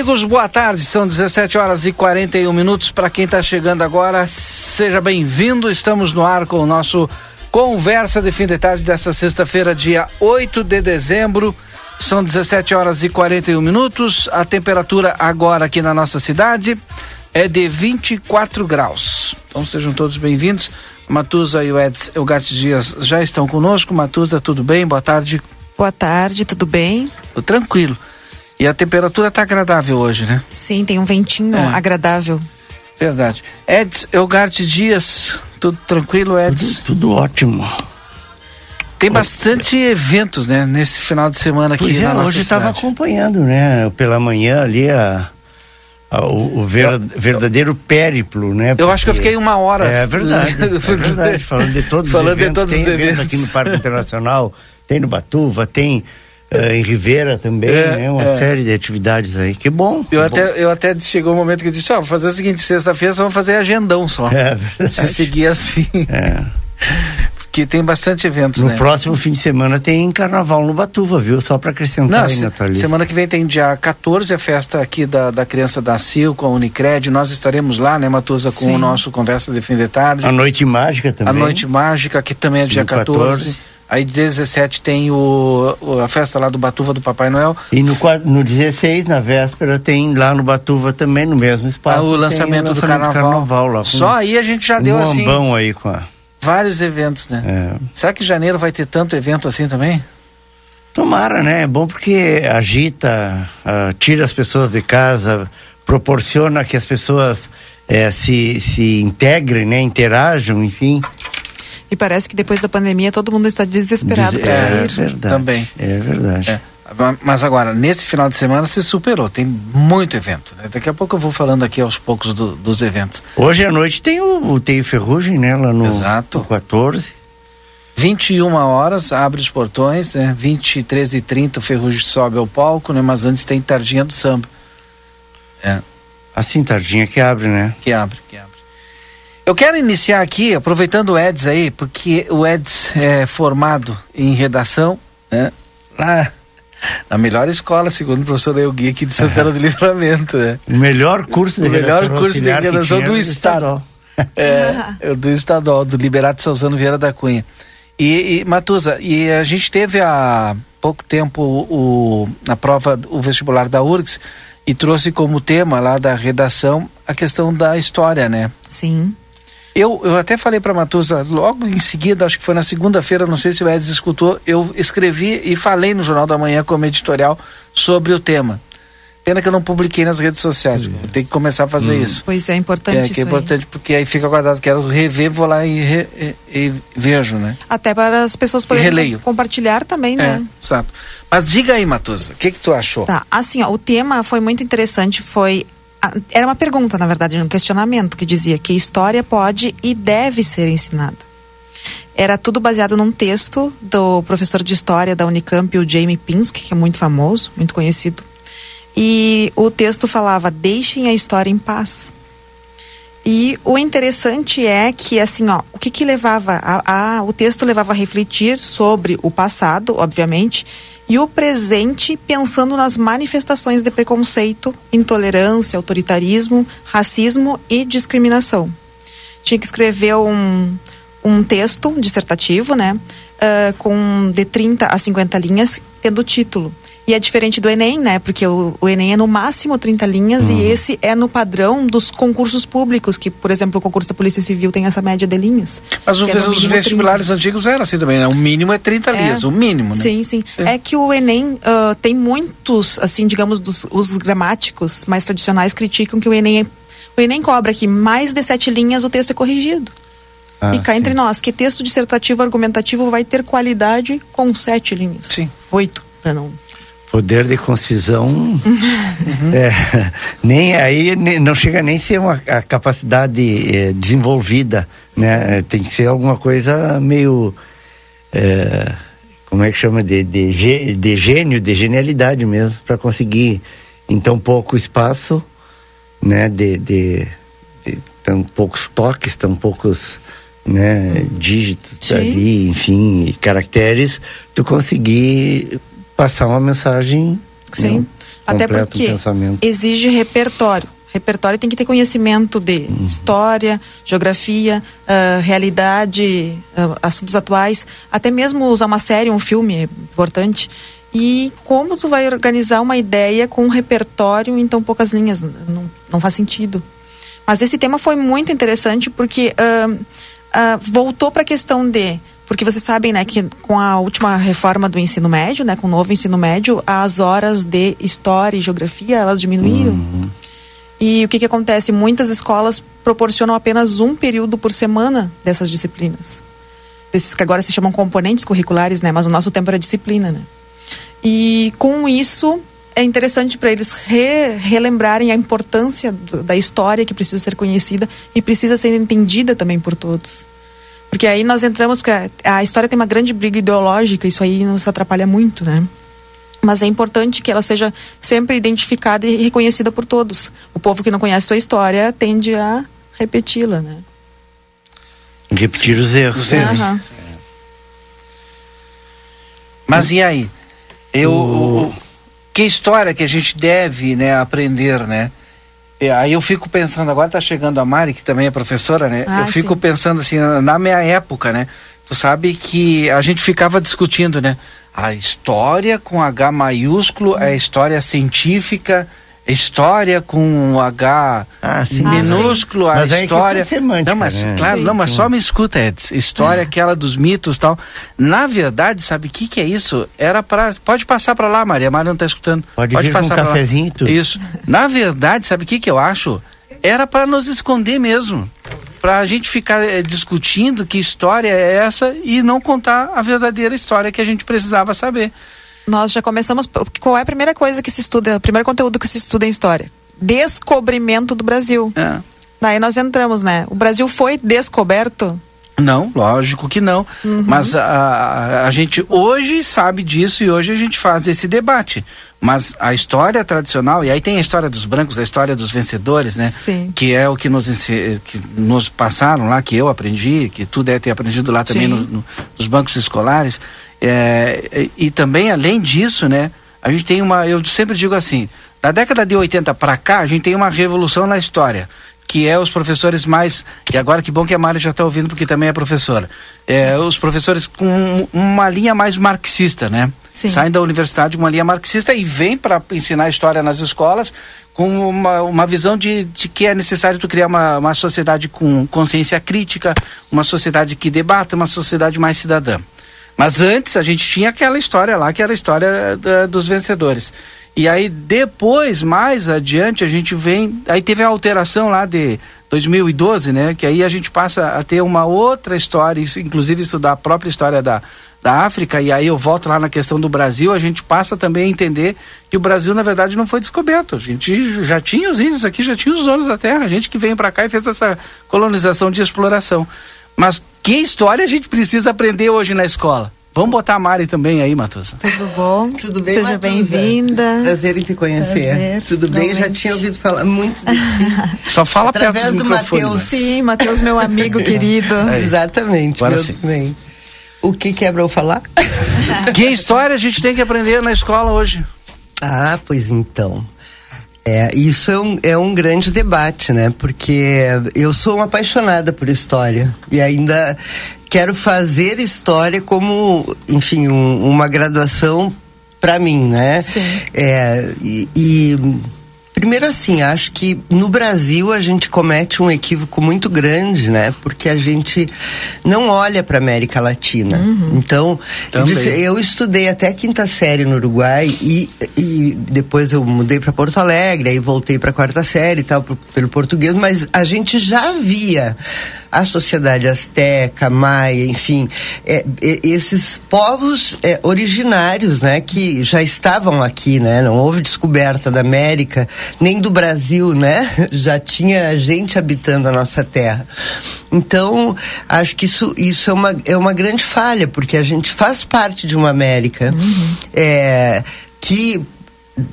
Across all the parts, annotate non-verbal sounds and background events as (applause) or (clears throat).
Amigos, boa tarde. São 17 horas e 41 minutos. Para quem está chegando agora, seja bem-vindo. Estamos no ar com o nosso Conversa de Fim de Tarde dessa sexta-feira, dia 8 de dezembro. São 17 horas e 41 minutos. A temperatura agora aqui na nossa cidade é de 24 graus. Então sejam todos bem-vindos. Matusa e o Eds Elgate Dias já estão conosco. Matusa, tudo bem? Boa tarde. Boa tarde, tudo bem? Tô tranquilo. E a temperatura está agradável hoje, né? Sim, tem um ventinho É. agradável. Verdade. Eds Elgarte Dias, tudo tranquilo, Eds? Tudo, tudo ótimo. Tem bastante eventos, né, nesse final de semana aqui Pois é, na nossa hoje estava acompanhando, né? Pela manhã ali a, a- o, o ver- verdadeiro périplo, né? Eu acho que eu Porque- fiquei uma hora. É verdade, (laughs) é verdade. Falando de todos Falando os de eventos. todos tem os eventos eventos. aqui no Parque Internacional, tem no Batuva, tem eh, em Rivera também, É, né? Uma é. série de atividades aí. Que bom. Eu que até, eu até chegou um momento que eu disse, ó, vou fazer o seguinte, sexta-feira só vamos fazer agendão só. bom. É verdade. Se seguir assim, É. porque tem bastante eventos, No né? próximo fim de semana tem carnaval no Batuva, viu? Só para acrescentar Não, aí se- na tua lista. semana que vem tem dia 14 a festa aqui da, da criança da CIL com a Unicred. Nós estaremos lá, né, Matusa, com Sim. o nosso Conversa de Fim de Tarde. A Noite Mágica também. A Noite Mágica, que também é dia No 14. 14. Aí 17 tem o, o- a festa lá do Batuva do Papai Noel. E no, no 16, na véspera, tem lá no Batuva também, no mesmo espaço. Ah, o tem lançamento do carnaval. lá, com Só aí a gente já um deu assim ambão aí com a... vários eventos, né? é. Será que janeiro vai ter tanto evento assim também? Tomara, né? É bom porque agita, ah, tira as pessoas de casa, proporciona que as pessoas eh, se, se integrem, né? Interajam, enfim. E parece que depois da pandemia todo mundo está desesperado Diz- para é, sair. verdade. Também. É verdade. É. Mas agora, nesse final de semana se superou, tem muito evento. Né? Daqui a pouco eu vou falando aqui aos poucos do- dos eventos. Hoje à noite tem o, o tem Ferrugem, né? Lá no, Exato. no 14. 21 horas, abre os portões, né? 23 e 30 o Ferrugem sobe ao palco, né? Mas antes tem Tardinha do Samba. É, Assim, tardinha que abre, né? que abre, que abre. Eu quero iniciar aqui, aproveitando o Eds aí, porque o Eds é formado em redação, né? Lá na melhor escola, segundo o professor Eugui aqui de Santana do Livramento, né? O melhor curso de O melhor redação curso de redação do era estado. É, é do estadual, do Liberato Salzano Vieira da Cunha. E, e Matusa, e a gente teve há pouco tempo o, na prova, o vestibular da URGS, e trouxe como tema lá da redação a questão da história, né? Sim. Eu, eu até falei para Matusa, logo em seguida, acho que foi na segunda-feira, não sei se o Edson escutou, eu escrevi e falei no Jornal da Manhã como editorial sobre o tema. Pena que eu não publiquei nas redes sociais, vou ter que começar a fazer isso. Pois é, importante É, isso que é aí. importante, porque aí fica guardado. Quero rever, vou lá e, re- e- e vejo, né? Até para as pessoas poderem compartilhar também, né? É, exato. Mas diga aí, Matusa, o que que tu achou? Tá, assim, ó, o tema foi muito interessante, foi era uma pergunta, na verdade, um questionamento que dizia que história pode e deve ser ensinada. Era tudo baseado num texto do professor de história da Unicamp, o Jamie Pinsky, que é muito famoso, muito conhecido. E o texto falava: "Deixem a história em paz". E o interessante é que, assim, ó, o que que levava a, a- o texto levava a refletir sobre o passado, obviamente, e o presente pensando nas manifestações de preconceito, intolerância, autoritarismo, racismo e discriminação. tinha que escrever um, um texto dissertativo, né? Uh, com de 30 a 50 linhas, tendo título. E é diferente do Enem, né? Porque o, o Enem é no máximo 30 linhas uhum. e esse é no padrão dos concursos públicos, que, por exemplo, o concurso da Polícia Civil tem essa média de linhas. Mas é os vestibulares 30. antigos eram assim também, né? O mínimo é 30 é, linhas, o mínimo, né? Sim, sim. É, é que o Enem uh, tem muitos, assim, digamos, dos, os gramáticos mais tradicionais criticam que o Enem, é, o Enem cobra que mais de sete linhas o texto é corrigido. Ah, e cá sim. entre nós, que texto dissertativo argumentativo vai ter qualidade com sete linhas? Sim. Oito, para não poder de concisão uhum. é, nem aí não chega nem a ser uma a capacidade é, desenvolvida né? Tem que ser alguma coisa meio é, como é que chama? De, de, de gênio de genialidade mesmo para conseguir em tão pouco espaço né? De, de, de tão poucos toques tão poucos né, dígitos Sim. ali, enfim, caracteres, tu conseguir passar uma mensagem. Sim. Né, Até porque exige repertório. Repertório tem que ter conhecimento de uhum. história, geografia, uh, realidade, uh, assuntos atuais, até mesmo usar uma série, um filme é importante. E como tu vai organizar uma ideia com um repertório em tão poucas linhas? Não, não faz sentido. Mas esse tema foi muito interessante porque uh, voltou para a questão de porque vocês sabem, né, que com a última reforma do ensino médio, né, com o novo ensino médio, as horas de história e geografia, elas diminuíram. Uhum. E o que que acontece? Muitas escolas proporcionam apenas um período por semana dessas disciplinas. Desses que agora se chamam componentes curriculares, né, mas o nosso tempo era disciplina, né? E com isso, é interessante para eles re, relembrarem a importância do, da história que precisa ser conhecida e precisa ser entendida também por todos. Porque aí nós entramos, porque a, história tem uma grande briga ideológica, isso aí nos atrapalha muito, né? Mas é importante que ela seja sempre identificada e reconhecida por todos. O povo que não conhece sua história tende a repeti-la, né? Repetir os erros. Os erros. Uhum. Mas e aí? Eu, o... que história que a gente deve né, aprender, né? É, aí eu fico pensando, agora está chegando a Mari, que também é professora, né? Ah, eu fico sim. pensando assim, na minha época, né? Tu sabe que a gente ficava discutindo, né? A história com H maiúsculo é história científica, história com H ah, minúsculo, ah, a história. Semântica, não, mas né? claro, sim, não, mas sim. só me escuta, Eds. História aquela dos mitos tal. Na verdade, sabe o que, que é isso? Era para pode passar para lá, Maria. Maria não está escutando. Pode, pode passar um cafezinho. Lá. Isso. Na verdade, sabe o que, que eu acho? Era para nos esconder mesmo. Para a gente ficar é, discutindo que história é essa e não contar a verdadeira história que a gente precisava saber nós já começamos. Qual é a primeira coisa que se estuda, o primeiro conteúdo que se estuda em história? Descobrimento do Brasil. É. Daí nós entramos, né? O Brasil foi descoberto? Não, lógico que não. Uhum. Mas a, a, a, gente hoje sabe disso e hoje a gente faz esse debate. Mas a história tradicional, e aí tem a história dos brancos, a história dos vencedores, né? Sim. Que é o que nos, que nos passaram lá, que eu aprendi, que tu deve ter aprendido lá também no, no, nos bancos escolares. É, e também, além disso, né, a gente tem uma. Eu sempre digo assim: da década de 80 para cá, a gente tem uma revolução na história que é os professores mais. E agora que bom que a Mari já está ouvindo, porque também é professora. É, os professores com uma linha mais marxista, né? Sim. Saem da universidade com uma linha marxista e vêm para ensinar história nas escolas com uma, uma visão de, de que é necessário tu criar uma, uma sociedade com consciência crítica, uma sociedade que debata, uma sociedade mais cidadã. Mas antes a gente tinha aquela história lá, que era a história da, dos vencedores. E aí depois, mais adiante, a gente vem. Aí teve a alteração lá de 2012, né? Que aí a gente passa a ter uma outra história, inclusive estudar a própria história da, da África, e aí eu volto lá na questão do Brasil, a gente passa também a entender que o Brasil, na verdade, não foi descoberto. A gente já tinha os índios aqui, já tinha os donos da terra, a gente que veio para cá e fez essa colonização de exploração. Mas que história a gente precisa aprender hoje na escola? Vamos botar a Mari também aí, Matusa. Tudo bom? Tudo bem, Seja bem-vinda. Prazer em te conhecer. Prazer, Tudo bem? Já tinha ouvido falar muito de ti. (laughs) Só fala Através perto do, do Matheus. Sim, Matheus, meu amigo (laughs) querido. É. Exatamente, Agora meu sim. também. O que quebra eu falar? (laughs) que história a gente tem que aprender na escola hoje? Ah, pois então. É, isso é um, é um grande debate, né? Porque eu sou uma apaixonada por história e ainda quero fazer história como, enfim, um, uma graduação para mim, né? Sim. É, e, e Primeiro assim, acho que no Brasil a gente comete um equívoco muito grande, né? Porque a gente não olha para América Latina. Uhum. Então, eu estudei até quinta série no Uruguai e, e depois eu mudei para Porto Alegre, aí voltei para a quarta série e tal pelo português, mas a gente já via a sociedade asteca, maia, enfim, é, é, esses povos é, originários, né, que já estavam aqui, né, não houve descoberta da América nem do Brasil, né, (laughs) já tinha gente habitando a nossa terra. Então, acho que isso, isso é, uma, é uma grande falha, porque a gente faz parte de uma América uhum. é, que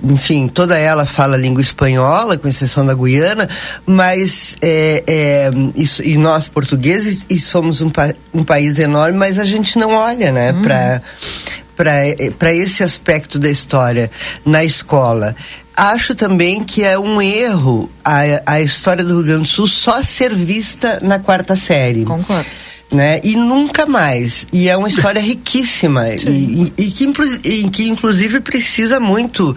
enfim, toda ela fala língua espanhola, com exceção da Guiana, mas é, é, isso, e nós portugueses e somos um, pa, um país enorme, mas a gente não olha, né, uhum. para para esse aspecto da história na escola. Acho também que é um erro a, a história do Rio Grande do Sul só ser vista na quarta série. Concordo né? E nunca mais. E é uma história riquíssima (laughs) e, e, e, que, e, que, inclusive, precisa muito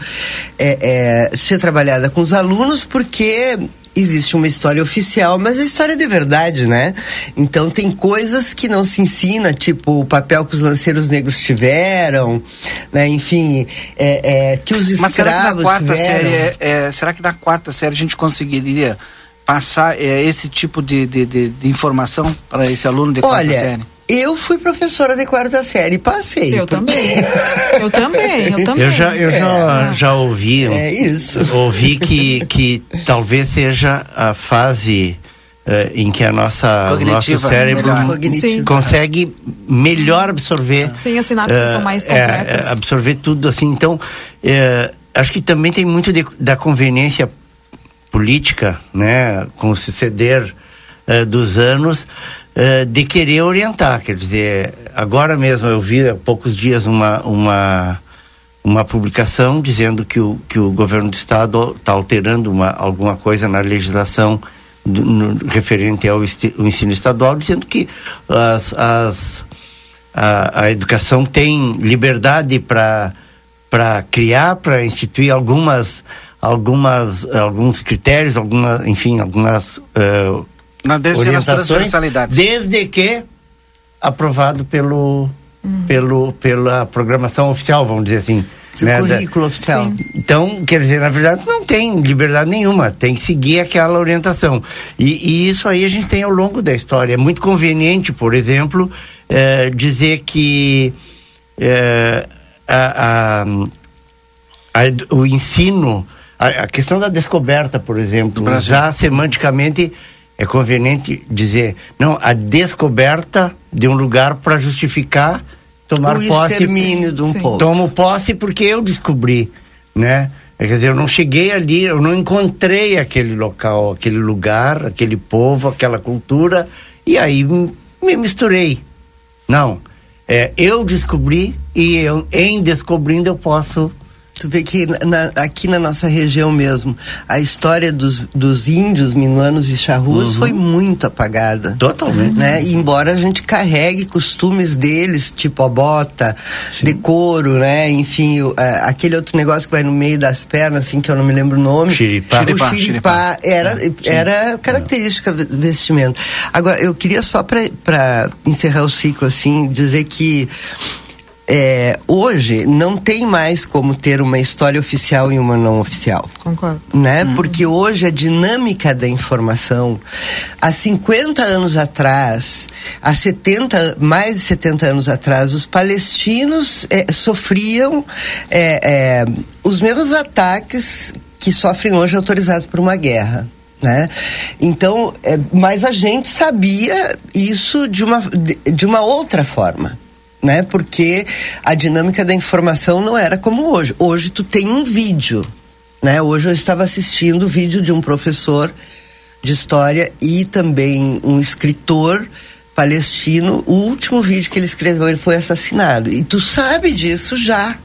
é, é, ser trabalhada com os alunos, porque existe uma história oficial, mas a história é de verdade, né? Então tem coisas que não se ensina, tipo o papel que os lanceiros negros tiveram, né? Enfim, é, é que os escravos mas será que na quarta tiveram. série, é, é, será que na quarta série a gente conseguiria passar é, esse tipo de, de, de, de informação para esse aluno de quarta Olha, série? Eu fui professora de quarta série, passei. Eu porque... também. Eu também, eu (laughs) também. Eu já, eu já, é, já ouvi. É isso. Ouvi que, que talvez seja a fase uh, em que a nossa nosso cérebro consegue melhor absorver. Sim, as sinapses uh, são mais completas. É, absorver tudo assim. Então, uh, acho que também tem muito de, da conveniência política, né, com o suceder uh, dos anos, uh, de querer orientar. Quer dizer, agora mesmo eu vi há poucos dias uma, uma, uma publicação dizendo que o, que o governo do estado está alterando uma, alguma coisa na legislação do, no, referente ao ensino estadual, dizendo que as, as, a, a educação tem liberdade para criar, para instituir algumas algumas alguns critérios, algumas, enfim, algumas uh, Na orientações, desde que aprovado pelo uhum. pelo pela programação oficial, vamos dizer assim. Né, currículo da, oficial. Sim. Então, quer dizer, na verdade, não tem liberdade nenhuma, tem que seguir aquela orientação. E, e isso aí a gente tem ao longo da história. É muito conveniente, por exemplo, eh, dizer que eh, a, a, a, o ensino a, a questão da descoberta, por exemplo, já semanticamente é conveniente dizer, não, a descoberta de um lugar para justificar tomar o posse. O extermínio de um Sim. povo. Tomo posse porque eu descobri, né? Quer dizer, eu não cheguei ali, eu não encontrei aquele local, aquele lugar, aquele povo, aquela cultura, e aí me misturei. Não. É, eu descobri e eu, em descobrindo eu posso Tu vê que na, aqui na nossa região mesmo, a história dos, dos índios minuanos e charrus uhum. foi muito apagada. Totalmente. Né? E embora a gente carregue costumes deles, tipo a bota, Sim. decoro, né? Enfim, o, a, aquele outro negócio que vai no meio das pernas, assim, que eu não me lembro o nome. Xiripá. O xiripá, era, é, era característica vestimento. Agora, eu queria só para encerrar o ciclo, assim, dizer que é, hoje não tem mais como ter uma história oficial e uma não oficial. Concordo. Né? Uhum. Porque hoje a dinâmica da informação, há 50 anos atrás, há 70, mais de 70 anos atrás, os palestinos é, sofriam é, é, os mesmos ataques que sofrem hoje autorizados por uma guerra. Né? Então, é, mas a gente sabia isso de uma, de, de uma outra forma né? Porque a dinâmica da informação não era como hoje. Hoje tu tem um vídeo, né? Hoje eu estava assistindo o vídeo de um professor de história e também um escritor palestino. O último vídeo que ele escreveu, ele foi assassinado. E tu sabe disso já.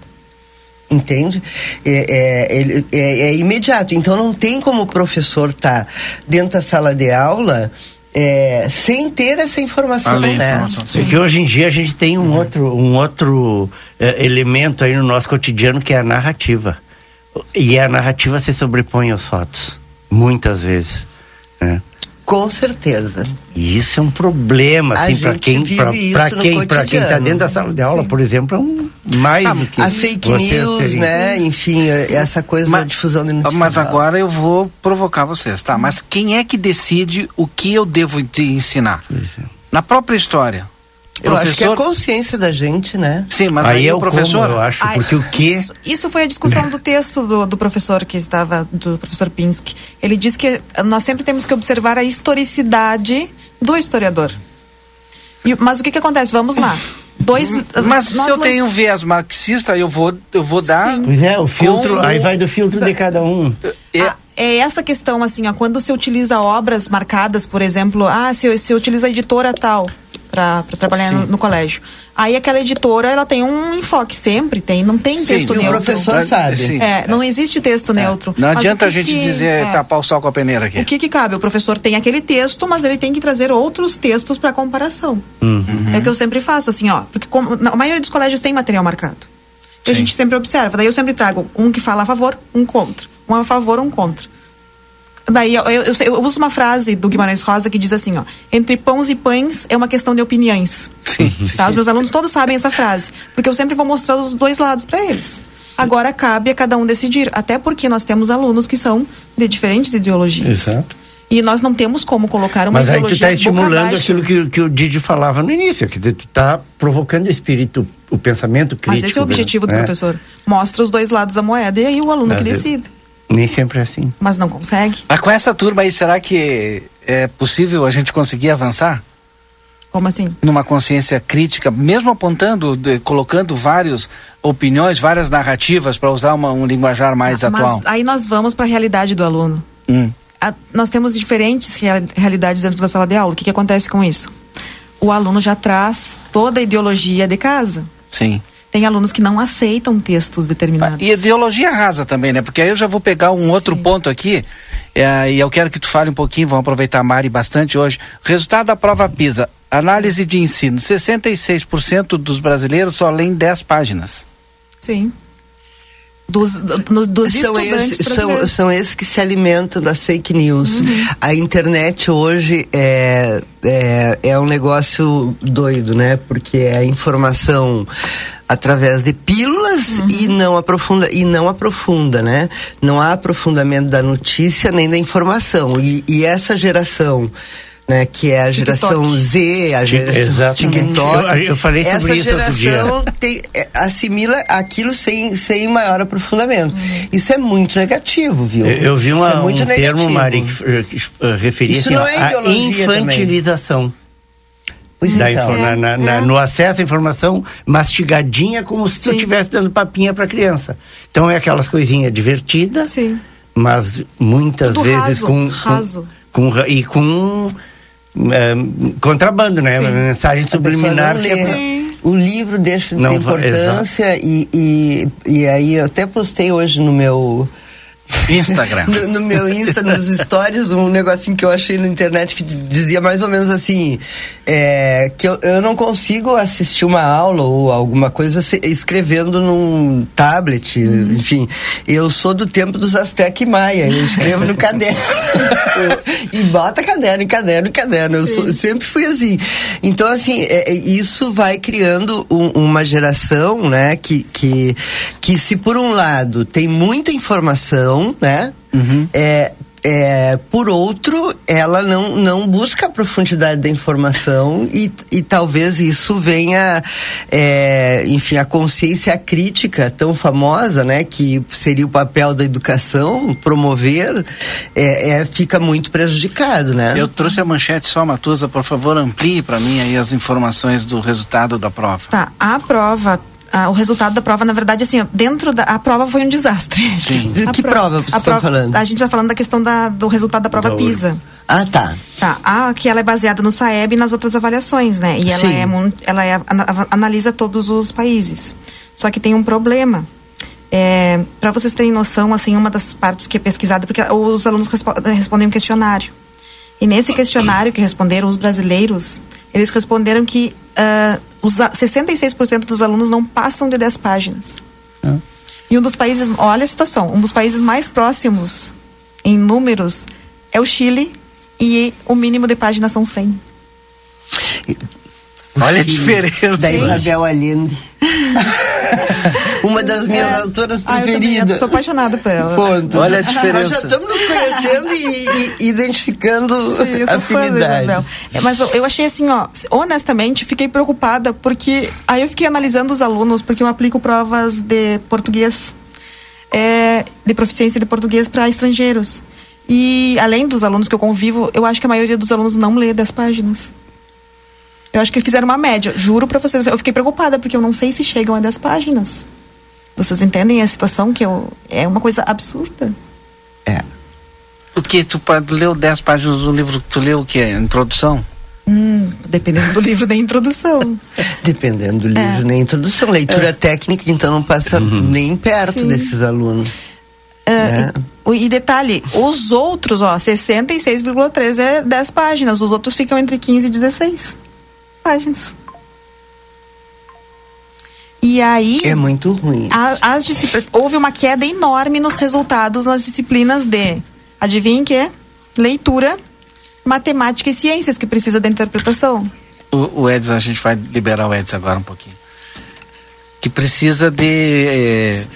Entende? É, é, é- é imediato. Então não tem como o professor estar dentro da sala de aula é, sem ter essa informação, Além né? informação. Porque hoje em dia a gente tem um outro, um outro eh, elemento aí no nosso cotidiano que é a narrativa. E a narrativa se sobrepõe aos fatos, muitas vezes. né? Com certeza. E isso é um problema, A assim, para quem, no quem, pra quem está dentro da sala de aula, Sim. por exemplo, é um mais Ah, do que A fake news, terem- né? Enfim, essa coisa da difusão de notícias. Mas agora eu vou provocar vocês, tá? Mas quem é que decide o que eu devo de ensinar? Na própria história. Eu acho que é a consciência da gente, né? Sim, mas aí, aí é o professor. como, eu acho, Ai, porque o que Isso, isso foi a discussão do texto do, do professor que estava, do professor Pinsky. Ele diz que nós sempre temos que observar a historicidade do historiador. E- mas o que, que acontece? Vamos lá. Dois. Mas se eu tenho um viés marxista, eu vou, eu vou dar. Sim. Pois é, o filtro, Como- aí vai do filtro de cada um. É, Ah, é essa questão, assim, ó, quando se utiliza obras marcadas, por exemplo, ah, se, se utiliza a editora tal para trabalhar no, no colégio. Aí aquela editora, ela tem um enfoque sempre, tem, não tem Sim, texto e o neutro. professor sabe. Sim. É, não existe texto neutro. Não Mas adianta o a que gente que- dizer é, tapar o sol com a peneira aqui. O que que cabe? O professor tem aquele texto, mas ele tem que trazer outros textos para comparação. É o que eu sempre faço, assim, ó. Porque como, na- a maioria dos colégios tem material marcado. E a gente sempre observa. Daí eu sempre trago um que fala a favor, um contra. Um a favor, um contra. Daí eu, eu- eu- eu uso uma frase do Guimarães Rosa que diz assim, ó. Entre pães e pães é uma questão de opiniões. Sim, sim. Tá? Os meus alunos todos sabem essa frase. Porque eu sempre vou mostrar os dois lados para eles. Agora cabe a cada um decidir. Até porque nós temos alunos que são de diferentes ideologias. Exato. E nós não temos como colocar uma Mas aí tu ideologia está estimulando aquilo que, que o Didi falava no início, dizer, tu está provocando o espírito, o pensamento crítico. Mas esse é o objetivo do né? professor. Mostra os dois lados da moeda e aí o aluno Mas que eu- decide. Nem sempre é assim. Mas não consegue. Mas com essa turma aí, será que é possível a gente conseguir avançar? Como assim? Numa consciência crítica, mesmo apontando, de- colocando várias opiniões, várias narrativas, para usar uma- um linguajar mais Mas atual. aí nós vamos para a realidade do aluno. Hum. A- nós temos diferentes real- realidades dentro da sala de aula. O que, que acontece com isso? O aluno já traz toda a ideologia de casa. Sim. Tem alunos que não aceitam textos determinados. E ideologia rasa também, né? Porque aí eu já vou pegar um outro Sim. ponto aqui, é, e eu quero que tu fale um pouquinho, vamos aproveitar a Mari bastante hoje. Resultado da prova PISA, análise de ensino, 66% dos brasileiros só leem 10 páginas. Sim. Dos, do- dos São esses, são, são esses que se alimentam das fake news. Uhum. A internet hoje é, é, é um negócio doido, né? Porque é a informação através de pílulas Uhum. e não aprofunda e não aprofunda, né? Não há aprofundamento da notícia nem da informação. E, e essa geração né, que é a geração TikTok. Z, a geração. TikTok. Eu- eu falei sobre essa isso geração tem, é, assimila aquilo sem, sem maior aprofundamento. Uhum. Isso é muito negativo, viu? Eu, eu vi uma, é um termo, negativo. Mari, que eh, eh, referia Isso assim, não é a ideologia também. Pois da então. info- na- na- na- é. no acesso à informação mastigadinha como se tu Sim. estivesse dando papinha para criança. Então é aquelas coisinhas divertidas, Sim. mas muitas Tudo vezes raso, com, raso. com, com e com eh, contrabando, né? Sim. Uma mensagem subliminar é. O livro deixa de Não ter importância e, e, e aí eu até postei hoje no meu Instagram. no, no meu Insta, nos stories, um negocinho que eu achei na internet que dizia mais ou menos assim: é, que eu, eu não consigo assistir uma aula ou alguma coisa se- escrevendo num tablet, enfim. Eu sou do tempo dos Azteca e Maia, eu escrevo no caderno. (laughs) e bota caderno em caderno em caderno. Eu sou- sempre fui assim. Então, assim, é- é- isso vai criando um- uma geração, né, que, que, que se por um lado tem muita informação, né, é, é, por outro, ela não, não busca a profundidade da informação e, e talvez isso venha, é, enfim, a consciência crítica tão famosa, né, que seria o papel da educação, promover, é, é, fica muito prejudicado, né? Eu trouxe a manchete só, Matusa, por favor, amplie para mim aí as informações do resultado da prova. Tá, a prova, ah, o resultado da prova, na verdade, assim, dentro da a prova foi um desastre. Sim. A que prova vocês a estão falando? A gente está falando da questão da, do resultado da prova Da PISA. Ah, tá. Tá, a que ela é baseada no SAEB e nas outras avaliações, né? E ela Sim. é ela é, ana- analisa todos os países. Só que tem um problema. É, para vocês terem noção, assim, uma das partes que é pesquisada, porque os alunos respo respondem um questionário. E nesse questionário que responderam os brasileiros, eles responderam que uh, os 66% dos alunos não passam de 10 páginas. É. E um dos países, olha a situação, um dos países mais próximos em números é o Chile e o mínimo de páginas são 100. Olha a diferença. Da Isabel Allende. (laughs) Uma das minhas é. autoras preferidas. Ah, eu sou apaixonada por ela. Ponto. Olha a diferença. Nós já estamos nos conhecendo e, e identificando (laughs) Sim, eu afinidade. É, mas eu, eu achei assim, ó, honestamente, fiquei preocupada porque aí eu fiquei analisando os alunos porque eu aplico provas de português, é, de proficiência de português para estrangeiros. E além dos alunos que eu convivo, eu acho que a maioria dos alunos não lê 10 páginas. Eu acho que fizeram uma média. Juro para vocês, eu fiquei preocupada porque eu não sei se chegam a 10 páginas. Vocês entendem a situação que eu, é uma coisa absurda? É. O que? Tu leu 10 páginas do livro que tu leu o que? Introdução? Hum, dependendo do livro da introdução. (laughs) dependendo do livro é. da introdução. Leitura é. técnica, então, não passa uhum. nem perto Sim. desses alunos. Uh, né? e, e, detalhe, os outros, ó, 66,3 é 10 páginas, os outros ficam entre 15 e 16 páginas. E aí. É muito ruim. A, as houve uma queda enorme nos resultados nas disciplinas de. Adivinha que? Leitura, matemática e ciências, que precisa da interpretação. O, o Edson, a gente vai liberar o Edson agora um pouquinho. Que precisa de. Eh...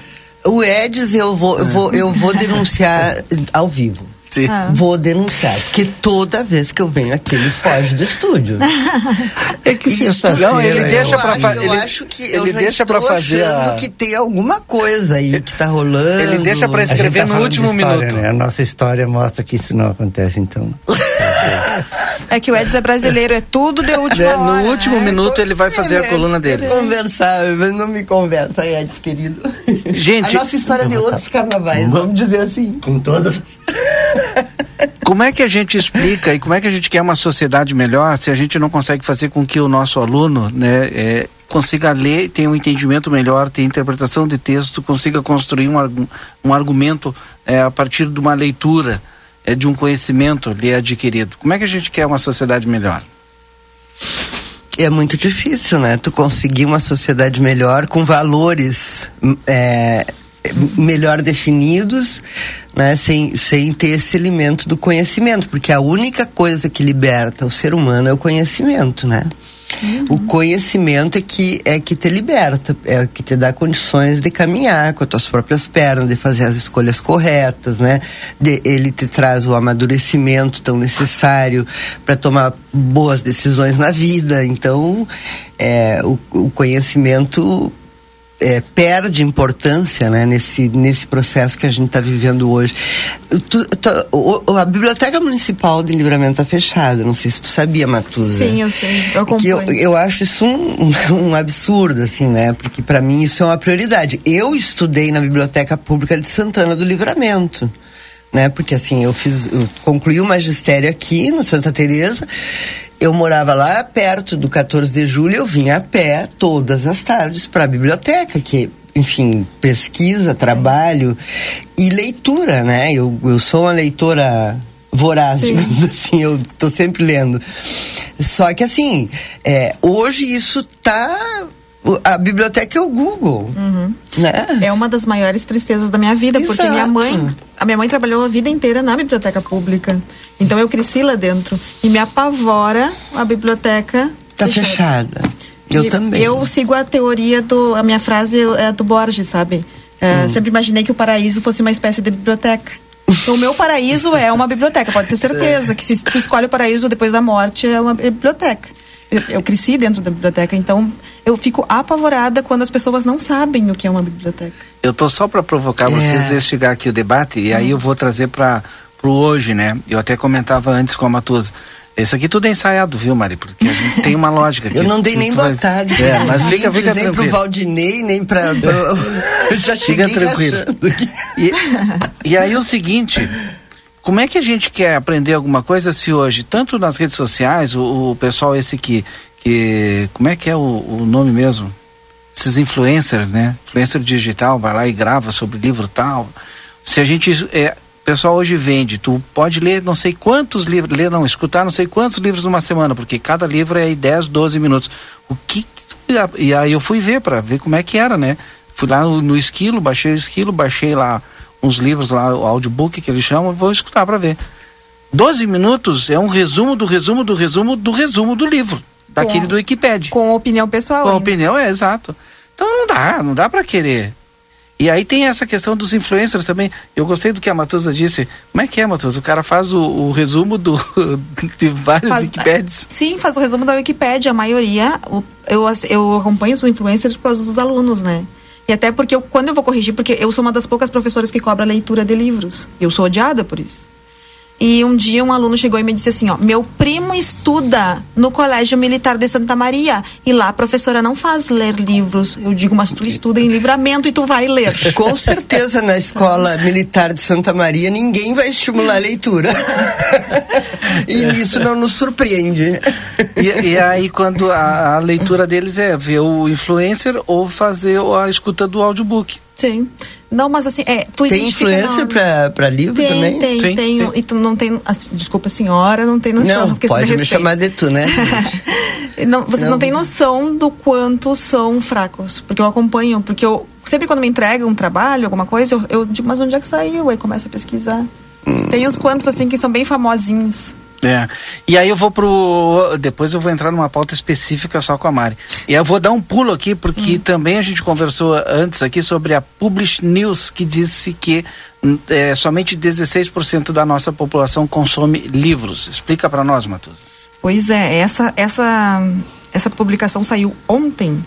O Edson eu vou, eu vou, eu vou (laughs) denunciar ao vivo. Ah. Vou denunciar, porque toda vez que eu venho aqui ele foge do estúdio. (laughs) é que Isso, não, ele deixa para fazer. Eu acho que eu ele deixa para fazer achando a... que tem alguma coisa aí que tá rolando. Ele deixa para escrever tá no último história, minuto. Né? A nossa história mostra que isso não acontece, então. (laughs) é que o Edson é brasileiro, é tudo de última é, hora. No último é, minuto ele vai fazer a coluna dele. Conversar, não me conversa, Edson, querido. Gente, a nossa história de outros carnavais, vamos dizer assim. Com todas (laughs) como é que a gente explica e como é que a gente quer uma sociedade melhor se a gente não consegue fazer com que o nosso aluno né, é, consiga ler, tenha um entendimento melhor, tenha interpretação de texto, consiga construir um, um argumento é, a partir de uma leitura, é, de um conhecimento lhe adquirido? Como é que a gente quer uma sociedade melhor? É muito difícil, né? Tu conseguir uma sociedade melhor com valores é, melhor definidos, né, sem, sem ter esse elemento do conhecimento, porque a única coisa que liberta o ser humano é o conhecimento, né? Uhum. O conhecimento é que é que te liberta, é que te dá condições de caminhar com as tuas próprias pernas, de fazer as escolhas corretas, né? De, ele te traz o amadurecimento tão necessário para tomar boas decisões na vida. Então, é, o, o conhecimento é, perde importância né, nesse, nesse processo que a gente está vivendo hoje. Tu, tu, a Biblioteca Municipal de Livramento está fechada, não sei se tu sabia, Matuza. Sim, eu sei, eu acompanho. eu, eu acho isso um, (laughs) um absurdo, assim, né? Porque para mim isso é uma prioridade. Eu estudei na Biblioteca Pública de Santana do Livramento né? Porque assim, eu fiz, eu concluí o magistério aqui no Santa Teresa eu morava lá perto do 14 de julho, eu vinha a pé todas as tardes para a biblioteca, que enfim, pesquisa, trabalho e leitura, né? Eu, eu sou uma leitora voraz, Sim. digamos assim, eu estou sempre lendo. Só que assim, é, hoje isso tá a biblioteca é o Google. Uhum. Né? É uma das maiores tristezas da minha vida, Exato. porque minha mãe, a minha mãe trabalhou a vida inteira na biblioteca pública. Então eu cresci lá dentro. E me apavora a biblioteca. Tá fechada. fechada. Eu e também. Eu sigo a teoria do. A minha frase é do Borges, sabe? É, hum. Sempre imaginei que o paraíso fosse uma espécie de biblioteca. Então, o meu paraíso é uma biblioteca, pode ter certeza. Que se tu escolhe o paraíso depois da morte, é uma biblioteca eu, cresci dentro da biblioteca, então eu fico apavorada quando as pessoas não sabem o que é uma biblioteca. Eu tô só para provocar é. vocês a instigar aqui o debate e hum. aí eu vou trazer para o hoje, né? Eu até comentava antes com a Matusa. Esse aqui tudo é ensaiado, viu, Mari? Porque a gente tem uma lógica. (laughs) eu não dei nem boa tarde. É, mas fica, fica nem tranquilo. pro Valdinei, nem para (laughs) (laughs) eu já cheguei fica tranquilo. E, e aí o seguinte, como é que a gente quer aprender alguma coisa se hoje, tanto nas redes sociais, o, o pessoal esse que, que como é que é o, o nome mesmo? esses influencers, né? Influencer digital, vai lá e grava sobre livro tal. Se a gente. É, o pessoal hoje vende, tu pode ler não sei quantos livros, ler não, escutar não sei quantos livros numa semana, porque cada livro é aí 10, 12 minutos. O que. E aí eu fui ver para ver como é que era, né? Fui lá no, no Esquilo, baixei o Esquilo, baixei lá uns livros lá, o audiobook que eles chamam, vou escutar para ver. 12 minutos é um resumo do resumo do resumo do resumo do livro, daquele do Wikipedia. Com opinião pessoal. Com ainda. opinião, é exato. Então não dá, não dá para querer. E aí tem essa questão dos influencers também. Eu gostei do que a Matusa disse. Como é que é, Matusa? O cara faz o, o resumo do, (laughs) de vários Faz- Wikipedias. Sim, faz o resumo da Wikipédia. A maioria, o- eu, eu acompanho os influencers causa dos alunos, né? E até porque eu, quando eu vou corrigir, porque eu sou uma das poucas professoras que cobra leitura de livros. Eu sou odiada por isso. E um dia um aluno chegou e me disse assim, ó, meu primo estuda no Colégio Militar de Santa Maria e lá a professora não faz ler livros. Eu digo, mas tu estuda em livramento e tu vai ler. (laughs) Com certeza na escola militar de Santa Maria ninguém vai estimular a leitura. (laughs) e isso não nos surpreende. E, e aí quando a, a leitura deles é ver o influencer ou fazer a escuta do audiobook. Sim. Não, mas assim, é, tu Tem identifica influência pra, pra livro Tem, também? tem, Sim, tem. sim. E tu não tem. assim, desculpa, senhora, não tem noção. Não, pode me chamar de tu, né? (laughs) Não, vocês Não. não têm noção do quanto são fracos. Porque eu acompanho. Porque eu sempre quando me entregam um trabalho, alguma coisa, eu, eu digo, mas onde é que saiu? Aí começa a pesquisar. Hum. Tem uns quantos assim que são bem famosinhos. É. E aí eu vou pro. Depois eu vou entrar numa pauta específica só com a Mari. E eu vou dar um pulo aqui, porque também a gente conversou antes aqui sobre a Publish News, que disse que hum, é, somente 16% da nossa população consome livros. Explica para nós, Matuza. Pois é, essa, essa, essa publicação saiu ontem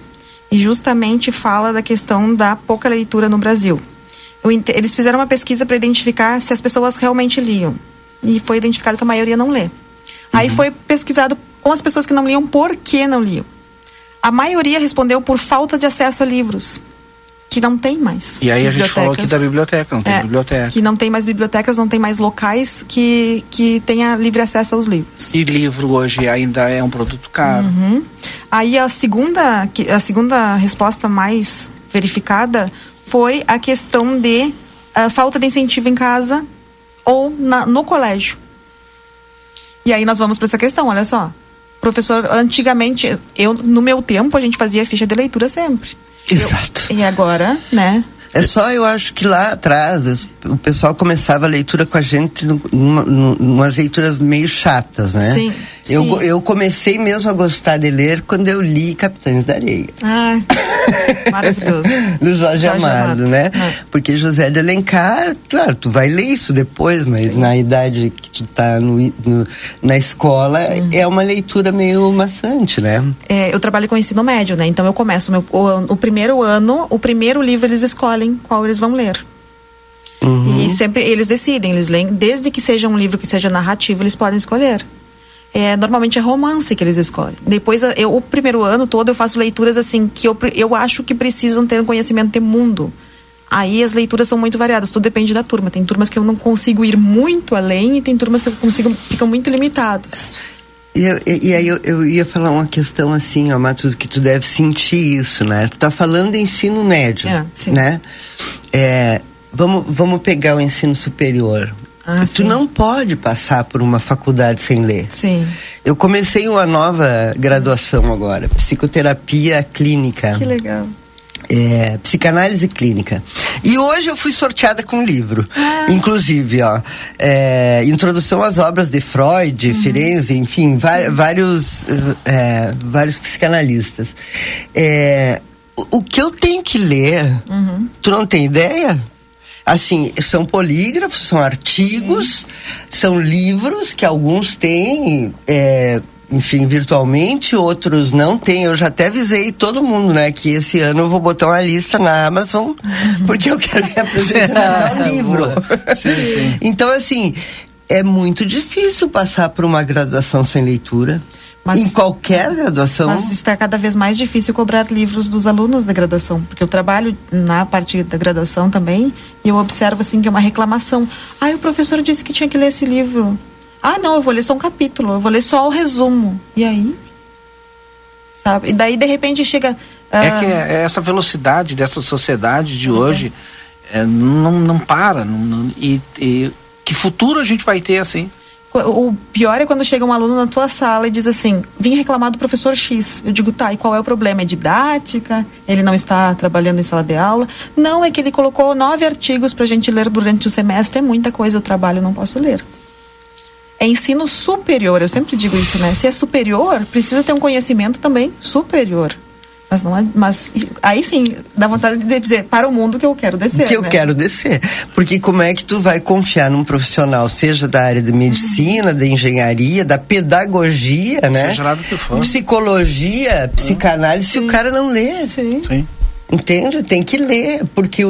e justamente fala da questão da pouca leitura no Brasil. Eles fizeram uma pesquisa para identificar se as pessoas realmente liam. E foi identificado que a maioria não lê. Aí foi pesquisado com as pessoas que não liam por que não liam. A maioria respondeu por falta de acesso a livros, que não tem mais. E aí a gente falou aqui da biblioteca, não tem É, biblioteca. Que não tem mais bibliotecas, não tem mais locais que, que tenha livre acesso aos livros. E livro hoje ainda é um produto caro. Uhum. Aí a segunda, a segunda resposta mais verificada foi a questão de ah, falta de incentivo em casa ou na- no colégio. E aí nós vamos para essa questão, olha só. Professor, antigamente, eu no meu tempo a gente fazia ficha de leitura sempre. Exato. E agora, né? É só, eu acho que lá atrás o pessoal começava a leitura com a gente num- numa, num- numas leituras meio chatas, né? Sim, Eu, sim. eu comecei mesmo a gostar de ler quando eu li Capitães da Areia. Ah, (laughs) maravilhoso. Do Jorge, Jorge Amado, Amado, né? é. Porque José de Alencar, claro, tu vai ler isso depois, mas na idade que tu tá no, no- na escola, Uhum. é uma leitura meio maçante, né? É, eu trabalho com ensino médio, né? Então eu começo meu, o, o primeiro ano, o primeiro livro eles escolhem qual eles vão ler. Uhum. E sempre eles decidem, eles leem, desde que seja um livro que seja narrativo, eles podem escolher. É, normalmente é romance que eles escolhem. Depois, eu, o primeiro ano todo, eu faço leituras assim, que eu, eu acho que precisam ter um conhecimento de mundo. Aí as leituras são muito variadas, tudo depende da turma. Tem turmas que eu não consigo ir muito além e tem turmas que eu consigo, ficam muito limitadas. E, eu- e- aí eu, eu ia falar uma questão assim, ó, Matheus, que tu deve sentir isso, né? Tu tá falando de ensino médio, É, sim. né? É, vamos, vamos pegar o ensino superior. Ah, tu sim. não pode passar por uma faculdade sem ler. Sim. Eu comecei uma nova graduação agora, psicoterapia clínica. Que legal. É, psicanálise clínica. E hoje eu fui sorteada com um livro. Ah. Inclusive, ó, é, Introdução às obras de Freud, Uhum. Firenze, enfim, vários, é, vários psicanalistas. É, o, o que eu tenho que ler, Uhum. tu não tem ideia? Assim, são polígrafos, são artigos, são livros que alguns têm, é, enfim, virtualmente, outros não têm. Eu já até avisei todo mundo, né, que esse ano eu vou botar uma lista na Amazon, (laughs) porque eu quero me apresentar um livro. Sim, sim. (laughs) Então, assim, é muito difícil passar por uma graduação sem leitura. Mas em es- qualquer graduação. Mas está cada vez mais difícil cobrar livros dos alunos da graduação, porque eu trabalho na parte da graduação também e eu observo assim que é uma reclamação. Ah, o professor disse que tinha que ler esse livro. Ah, não, eu vou ler só um capítulo, eu vou ler só o resumo. E aí? Sabe? E daí de repente chega É que é essa velocidade dessa sociedade de hoje é, não, não para. Não, não, e, e que futuro a gente vai ter assim? O pior é quando chega um aluno na tua sala e diz assim: vim reclamar do professor X. Eu digo, tá, e qual é o problema? É didática? Ele não está trabalhando em sala de aula? Não, é que ele colocou nove artigos para a gente ler durante o semestre. É muita coisa, eu trabalho, não posso ler. É ensino superior, eu sempre digo isso, né? Se é superior, precisa ter um conhecimento também superior. Mas não é, mas aí sim, dá vontade de dizer para o mundo que eu quero descer. Que eu né? quero descer. Porque como é que tu vai confiar num profissional, seja da área de medicina, uhum. da engenharia, da pedagogia, né? Seja lá do que for. Psicologia, psicanálise, sim. se o cara não lê. Sim. sim. Entende? Tem que ler, porque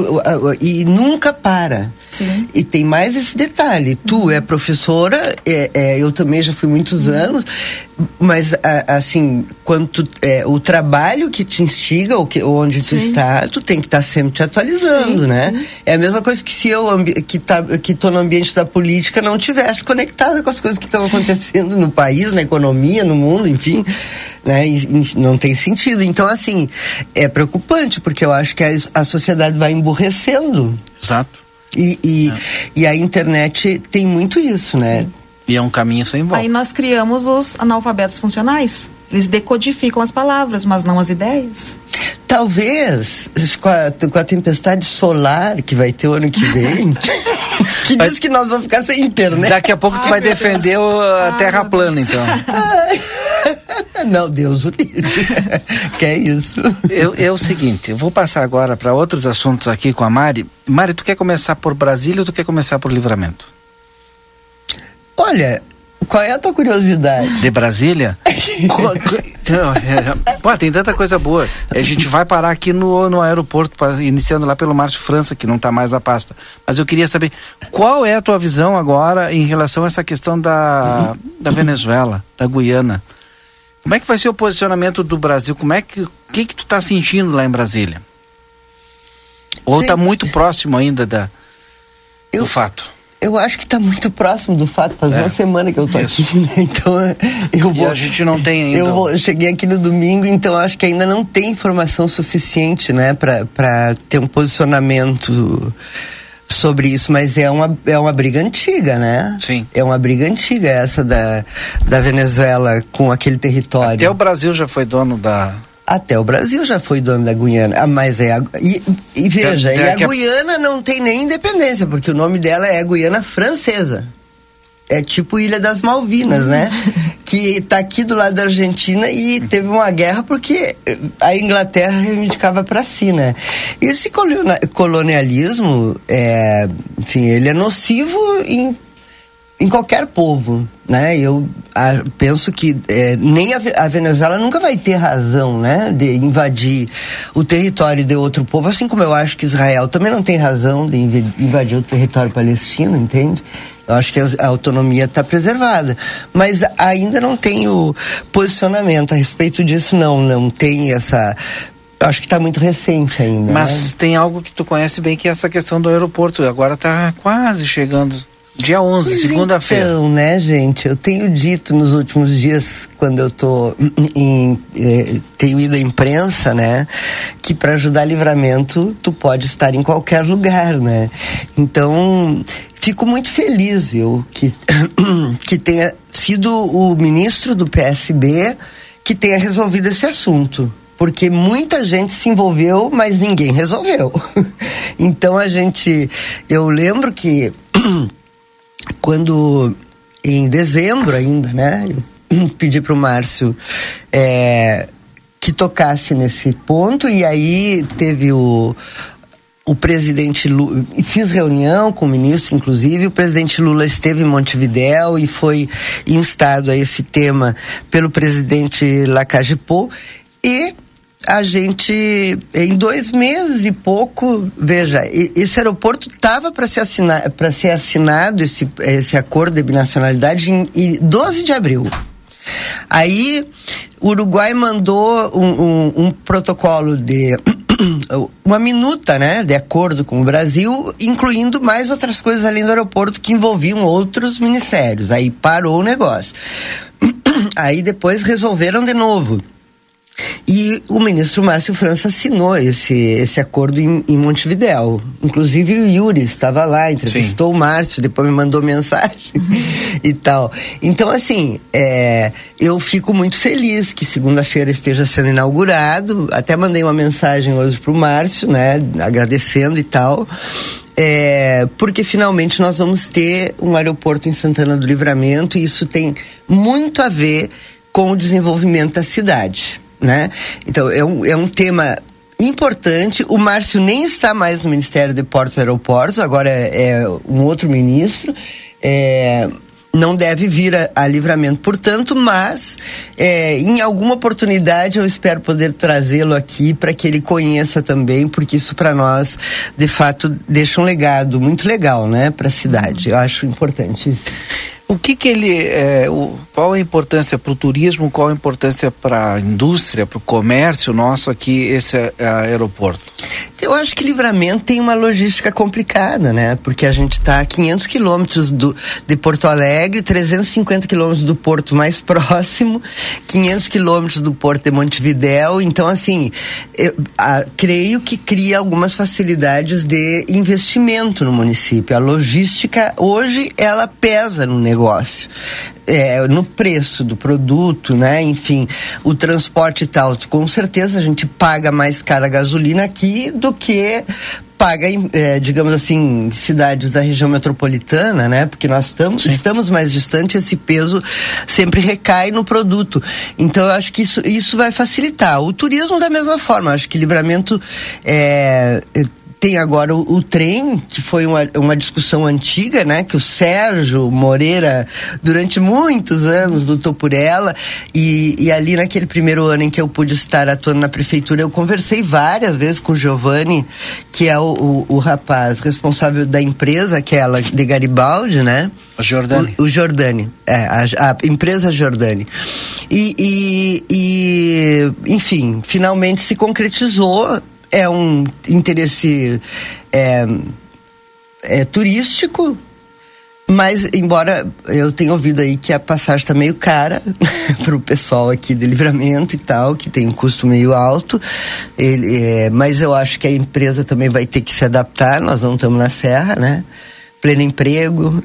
e nunca para. Sim. E tem mais esse detalhe. Tu é professora, é, é, eu também já fui muitos anos, mas assim, quando é, o trabalho que te instiga, ou que, onde sim. tu está, tu tem que estar tá sempre te atualizando, sim, né? Sim. É a mesma coisa que se eu que tá, que tô no ambiente da política não tivesse conectada com as coisas que estão acontecendo no país, na economia, no mundo, enfim, né? E, não tem sentido. Então assim, é preocupante porque porque eu acho que a, a sociedade vai emburrecendo. Exato. E, e, é. e, a internet tem muito isso, né? Sim. E é um caminho sem volta. Aí nós criamos os analfabetos funcionais. Eles decodificam as palavras, mas não as ideias. Talvez com a, com a tempestade solar que vai ter o ano que vem. (laughs) que diz que nós vamos ficar sem internet. Daqui a pouco tu vai defender o, a Terra plana, então. Não, Deus o livre. (laughs) que é isso. Eu, é o seguinte, eu vou passar agora para outros assuntos aqui com a Mari. Mari, tu quer começar por Brasília ou tu quer começar por Livramento? Olha, qual é a tua curiosidade? De Brasília? (laughs) Pô, tem tanta coisa boa. A gente vai parar aqui no, no aeroporto, iniciando lá pelo Márcio França, que não está mais na pasta. Mas eu queria saber qual é a tua visão agora em relação a essa questão da, da Venezuela, da Guiana. Como é que vai ser o posicionamento do Brasil? Como é que, que, que tu está sentindo lá em Brasília? Ou está muito próximo ainda da, eu, do fato? Eu acho que está muito próximo do fato. Faz é. uma semana que eu tô Isso. aqui, (laughs) né? Então eu vou. E a gente não tem ainda. Eu, vou, eu cheguei aqui no domingo, então acho que ainda não tem informação suficiente, né, para ter um posicionamento sobre isso, mas é uma, é uma briga antiga, né? Sim. É uma briga antiga essa da, da Venezuela com aquele território. Até o Brasil já foi dono da, até o Brasil já foi dono da Guiana. Ah, mas é a, e, e veja, é, é e a Guiana não tem nem independência, porque o nome dela é Guiana Francesa. É tipo Ilha das Malvinas, né? (laughs) que está aqui do lado da Argentina e teve uma guerra porque a Inglaterra reivindicava para si, né? Esse colonialismo, é, enfim, ele é nocivo em em qualquer povo, né? Eu a, penso que é, nem a, a, Venezuela nunca vai ter razão, né, de invadir o território de outro povo, assim como eu acho que Israel também não tem razão de invadir o território palestino, entende? Eu acho que a autonomia está preservada, mas ainda não tem o posicionamento a respeito disso, não, não tem essa acho que está muito recente ainda. Mas né? tem algo que tu conhece bem que é essa questão do aeroporto. Agora está quase chegando Dia 11, segunda-feira. Então, né, gente, eu tenho dito nos últimos dias, quando eu tô em, eh, tenho ido à imprensa, né, que para ajudar livramento, tu pode estar em qualquer lugar, né? Então, fico muito feliz, eu, que, (coughs) que tenha sido o ministro do PSB que tenha resolvido esse assunto porque muita gente se envolveu, mas ninguém resolveu. (laughs) então a gente, eu lembro que (coughs) quando em dezembro ainda, né? Eu (clears throat) pedi para o Márcio é, que tocasse nesse ponto e aí teve o o presidente Lula, fiz reunião com o ministro, inclusive, o presidente Lula esteve em Montevidéu e foi instado a esse tema pelo presidente Lacagepô e a gente, em dois meses e pouco, veja, esse aeroporto estava para ser, para ser assinado, esse, esse acordo de binacionalidade, em, em 12 de abril. Aí, o Uruguai mandou um, um, um protocolo de (coughs) uma minuta, né, de acordo com o Brasil, incluindo mais outras coisas além do aeroporto que envolviam outros ministérios. Aí parou o negócio. (coughs) Aí depois resolveram de novo E o ministro Márcio França assinou esse, esse acordo em, em Montevidéu. Inclusive o Yuri estava lá, entrevistou Sim. o Márcio, depois me mandou mensagem (laughs) e tal. Então, assim, é, eu fico muito feliz que segunda-feira esteja sendo inaugurado. Até mandei uma mensagem hoje para o Márcio, né? Agradecendo e tal. É, porque finalmente nós vamos ter um aeroporto em Santana do Livramento e isso tem muito a ver com o desenvolvimento da cidade né? Então, é um, é um tema importante. O Márcio nem está mais no Ministério de Portos e Aeroportos, agora é, é um outro ministro. É, não deve vir a, a, livramento, portanto, mas é, em alguma oportunidade eu espero poder trazê-lo aqui para que ele conheça também, porque isso para nós, de fato, deixa um legado muito legal, né, para a cidade. Eu acho importante isso. O que que ele, é, o, qual a importância para o turismo, qual a importância para a indústria, para o comércio nosso aqui, esse é, aeroporto? Eu acho que Livramento tem uma logística complicada, né? Porque a gente está a 500 quilômetros de Porto Alegre, 350 quilômetros do porto mais (laughs) próximo, 500 quilômetros do porto de Montevidéu. Então, assim, eu a, creio que cria algumas facilidades de investimento no município. A logística, hoje, ela pesa no negócio é, no preço do produto, né? Enfim, o transporte e tal. Com certeza a gente paga mais cara a gasolina aqui do que paga, é, digamos assim, cidades da região metropolitana, né? Porque nós estamos, estamos mais distantes, esse peso sempre recai no produto. Então, eu acho que isso, isso vai facilitar. O turismo da mesma forma, eu acho que livramento é, tem agora o, o, trem, que foi uma, uma discussão antiga, né? Que o Sérgio Moreira, durante muitos anos, lutou por ela. E, e ali naquele primeiro ano em que eu pude estar atuando na prefeitura, eu conversei várias vezes com o Giovanni, que é o, o, o rapaz responsável da empresa, aquela de Garibaldi, né? O Jordani. O, o Jordani, é, a, a, empresa Jordani. E, e, e, enfim, finalmente se concretizou é um interesse é, é, turístico, mas embora eu tenha ouvido aí que a passagem está meio cara (laughs) para o pessoal aqui de livramento e tal, que tem um custo meio alto, ele, é, mas eu acho que a empresa também vai ter que se adaptar, nós não estamos na serra, né? pleno emprego.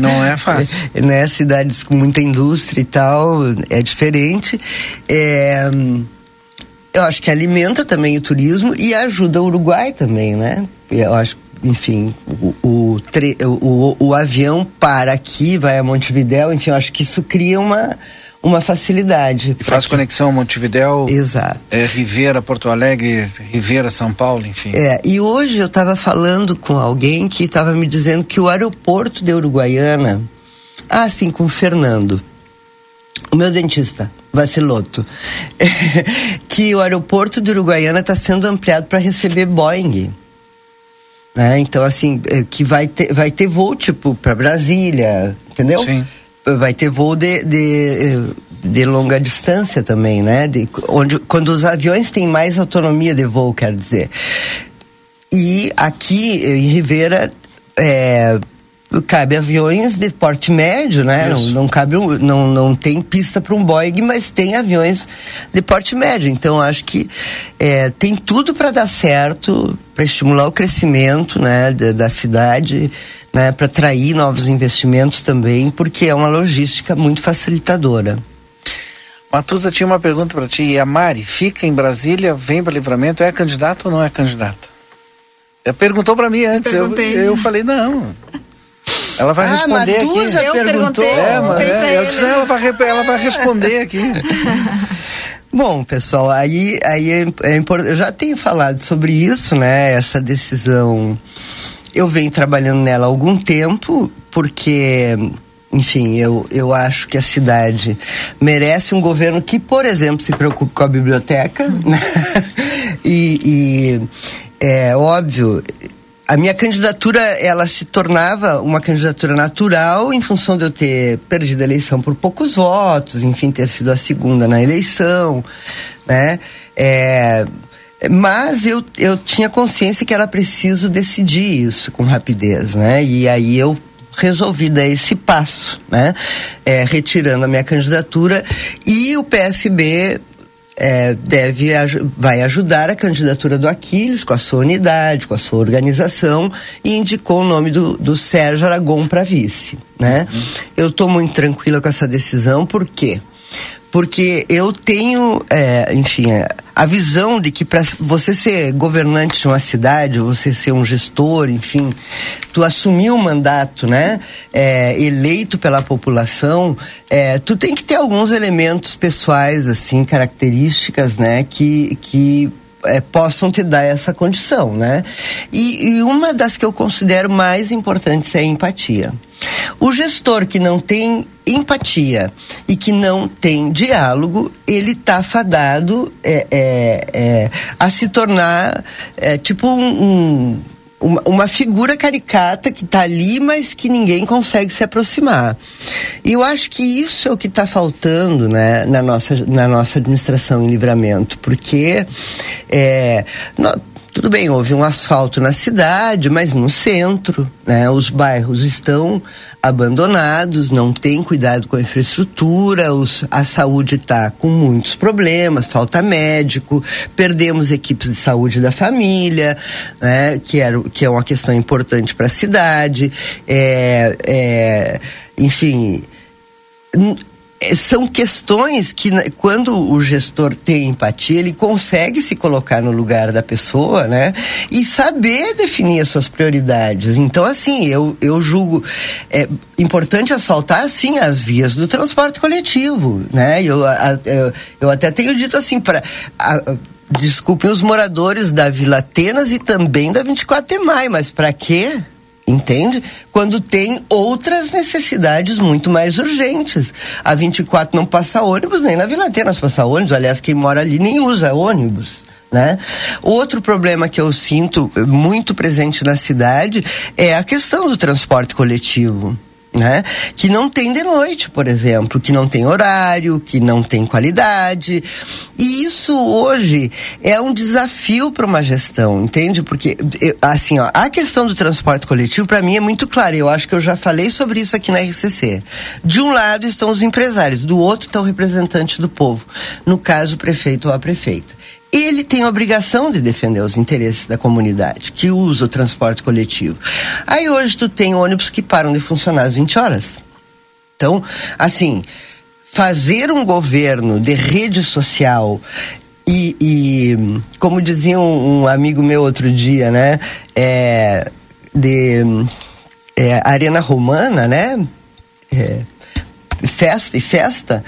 Não é (laughs) fácil. né? Cidades com muita indústria e tal, é diferente. É, eu acho que alimenta também o turismo e ajuda o Uruguai também, né? Eu acho, enfim, o, o, o, o avião para aqui, vai a Montevidéu, enfim, eu acho que isso cria uma, uma facilidade. E faz que... conexão Montevidéu, Exato. É, Rivera, Porto Alegre, Rivera, São Paulo, enfim. É, e hoje eu estava falando com alguém que estava me dizendo que o aeroporto de Uruguaiana, ah, sim, com o Fernando, o meu dentista, Vaciloto, (laughs) que o aeroporto de Uruguaiana está sendo ampliado para receber Boeing. Né? Então, assim, é, que vai ter, vai ter voo, tipo, para Brasília, entendeu? Sim. Vai ter voo de, de, de longa distância também, né? De, onde, quando os aviões têm mais autonomia de voo, quer dizer. E aqui em Rivera, é, cabe aviões de porte médio, né? Não, não, cabe um, não, não tem pista para um Boeing, mas tem aviões de porte médio. Então acho que é, tem tudo para dar certo, para estimular o crescimento, né, da, da cidade, né, para atrair novos investimentos também, porque é uma logística muito facilitadora. Matusa tinha uma pergunta para ti. E a Mari fica em Brasília, vem para livramento, é candidata ou não é candidata? Ela perguntou para mim antes. Eu, eu falei, não. Ela vai ah, responder aqui. Eu perguntou. É, mas é, eu disse, não, ela vai, ela vai responder aqui. (laughs) Bom, pessoal, aí, aí é, é importante. Eu já tenho falado sobre isso, né? Essa decisão. Eu venho trabalhando nela há algum tempo, porque, enfim, eu, eu acho que a cidade merece um governo que, por exemplo, se preocupe com a biblioteca, (laughs) né? e, e é óbvio, a minha candidatura ela se tornava uma candidatura natural em função de eu ter perdido a eleição por poucos votos, enfim, ter sido a segunda na eleição, né? É, mas eu, eu tinha consciência que era preciso decidir isso com rapidez, né? E aí eu resolvi dar esse passo, né? É, retirando a minha candidatura e o PSB é, deve vai ajudar a candidatura do Aquiles com a sua unidade, com a sua organização e indicou o nome do, do Sérgio Aragon para vice, né? Uhum. Eu estou muito tranquila com essa decisão, por quê? Porque eu tenho, é, enfim, é, a visão de que para você ser governante de uma cidade, você ser um gestor, enfim, tu assumir um mandato, né, é, eleito pela população, é, tu tem que ter alguns elementos pessoais, assim, características, né, que, que é, possam te dar essa condição, né? E, e, uma das que eu considero mais importantes é a empatia. O gestor que não tem empatia e que não tem diálogo, ele está fadado é, é, é, a se tornar é, tipo um, um uma, figura caricata que está ali, mas que ninguém consegue se aproximar. E eu acho que isso é o que está faltando né, na, nossa, na nossa administração em livramento, porque é, tudo bem, houve um asfalto na cidade, mas no centro, né? Os bairros estão abandonados, não tem cuidado com a infraestrutura, os, a saúde está com muitos problemas, falta médico, perdemos equipes de saúde da família, né? Que, era, que é uma questão importante para a cidade. É, é, enfim são questões que quando o gestor tem empatia, ele consegue se colocar no lugar da pessoa, né? E saber definir as suas prioridades. Então, assim, eu, eu julgo é importante asfaltar, sim, as vias do transporte coletivo, né? Eu, eu, eu até tenho dito assim, para desculpem os moradores da Vila Atenas e também da 24 de maio, mas para quê? Entende? Quando tem outras necessidades muito mais urgentes. A 24 não passa ônibus, nem na Vila Atenas passa ônibus. Aliás, quem mora ali nem usa ônibus. Né? Outro problema que eu sinto muito presente na cidade é a questão do transporte coletivo né? Que não tem de noite, por exemplo, que não tem horário, que não tem qualidade. E isso hoje é um desafio para uma gestão, entende? Porque assim, ó, a questão do transporte coletivo para mim é muito clara. Eu acho que eu já falei sobre isso aqui na RCC. De um lado estão os empresários, do outro está o representante do povo, no caso o prefeito ou a prefeita ele tem a obrigação de defender os interesses da comunidade que usa o transporte coletivo. Aí hoje tu tem ônibus que param de funcionar às 20 horas. Então, assim, fazer um governo de rede social e, e como dizia um, um, amigo meu outro dia, né, é, de é, arena romana, né, é, festa e festa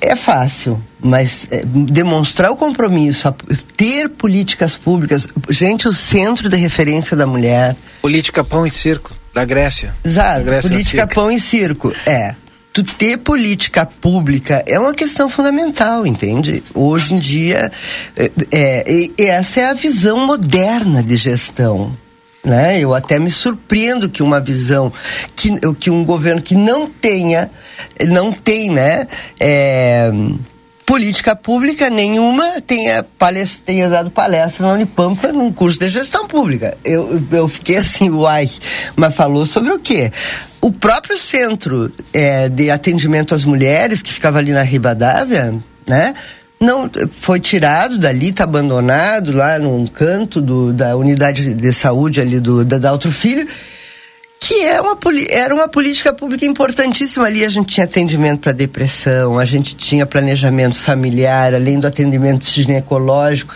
é fácil, mas é, demonstrar o compromisso, ter políticas públicas, gente, o centro de referência da mulher. Política pão e circo da Grécia. Exato. Da Grécia política pão e circo é. Tu ter política pública é uma questão fundamental, entende? Hoje em dia, é, é, essa é a visão moderna de gestão né? Eu até me surpreendo que uma visão que, que um governo que não tenha, não tem, né? É, política pública nenhuma tenha, palestra, tenha dado palestra na Unipampa num curso de gestão pública. Eu, eu fiquei assim, uai, mas falou sobre o quê? O próprio centro é, de atendimento às mulheres, que ficava ali na Ribadavia, né? Não foi tirado dali, está abandonado lá num canto do, da unidade de saúde ali do da Daltro Filho, que é uma, era uma política pública importantíssima ali. A gente tinha atendimento para depressão, a gente tinha planejamento familiar, além do atendimento ginecológico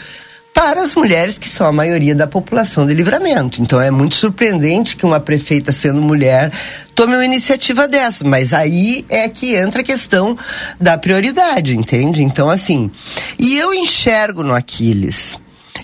para as mulheres que são a maioria da população de livramento. Então é muito surpreendente que uma prefeita sendo mulher tome uma iniciativa dessa, mas aí é que entra a questão da prioridade, entende? Então assim, e eu enxergo no Aquiles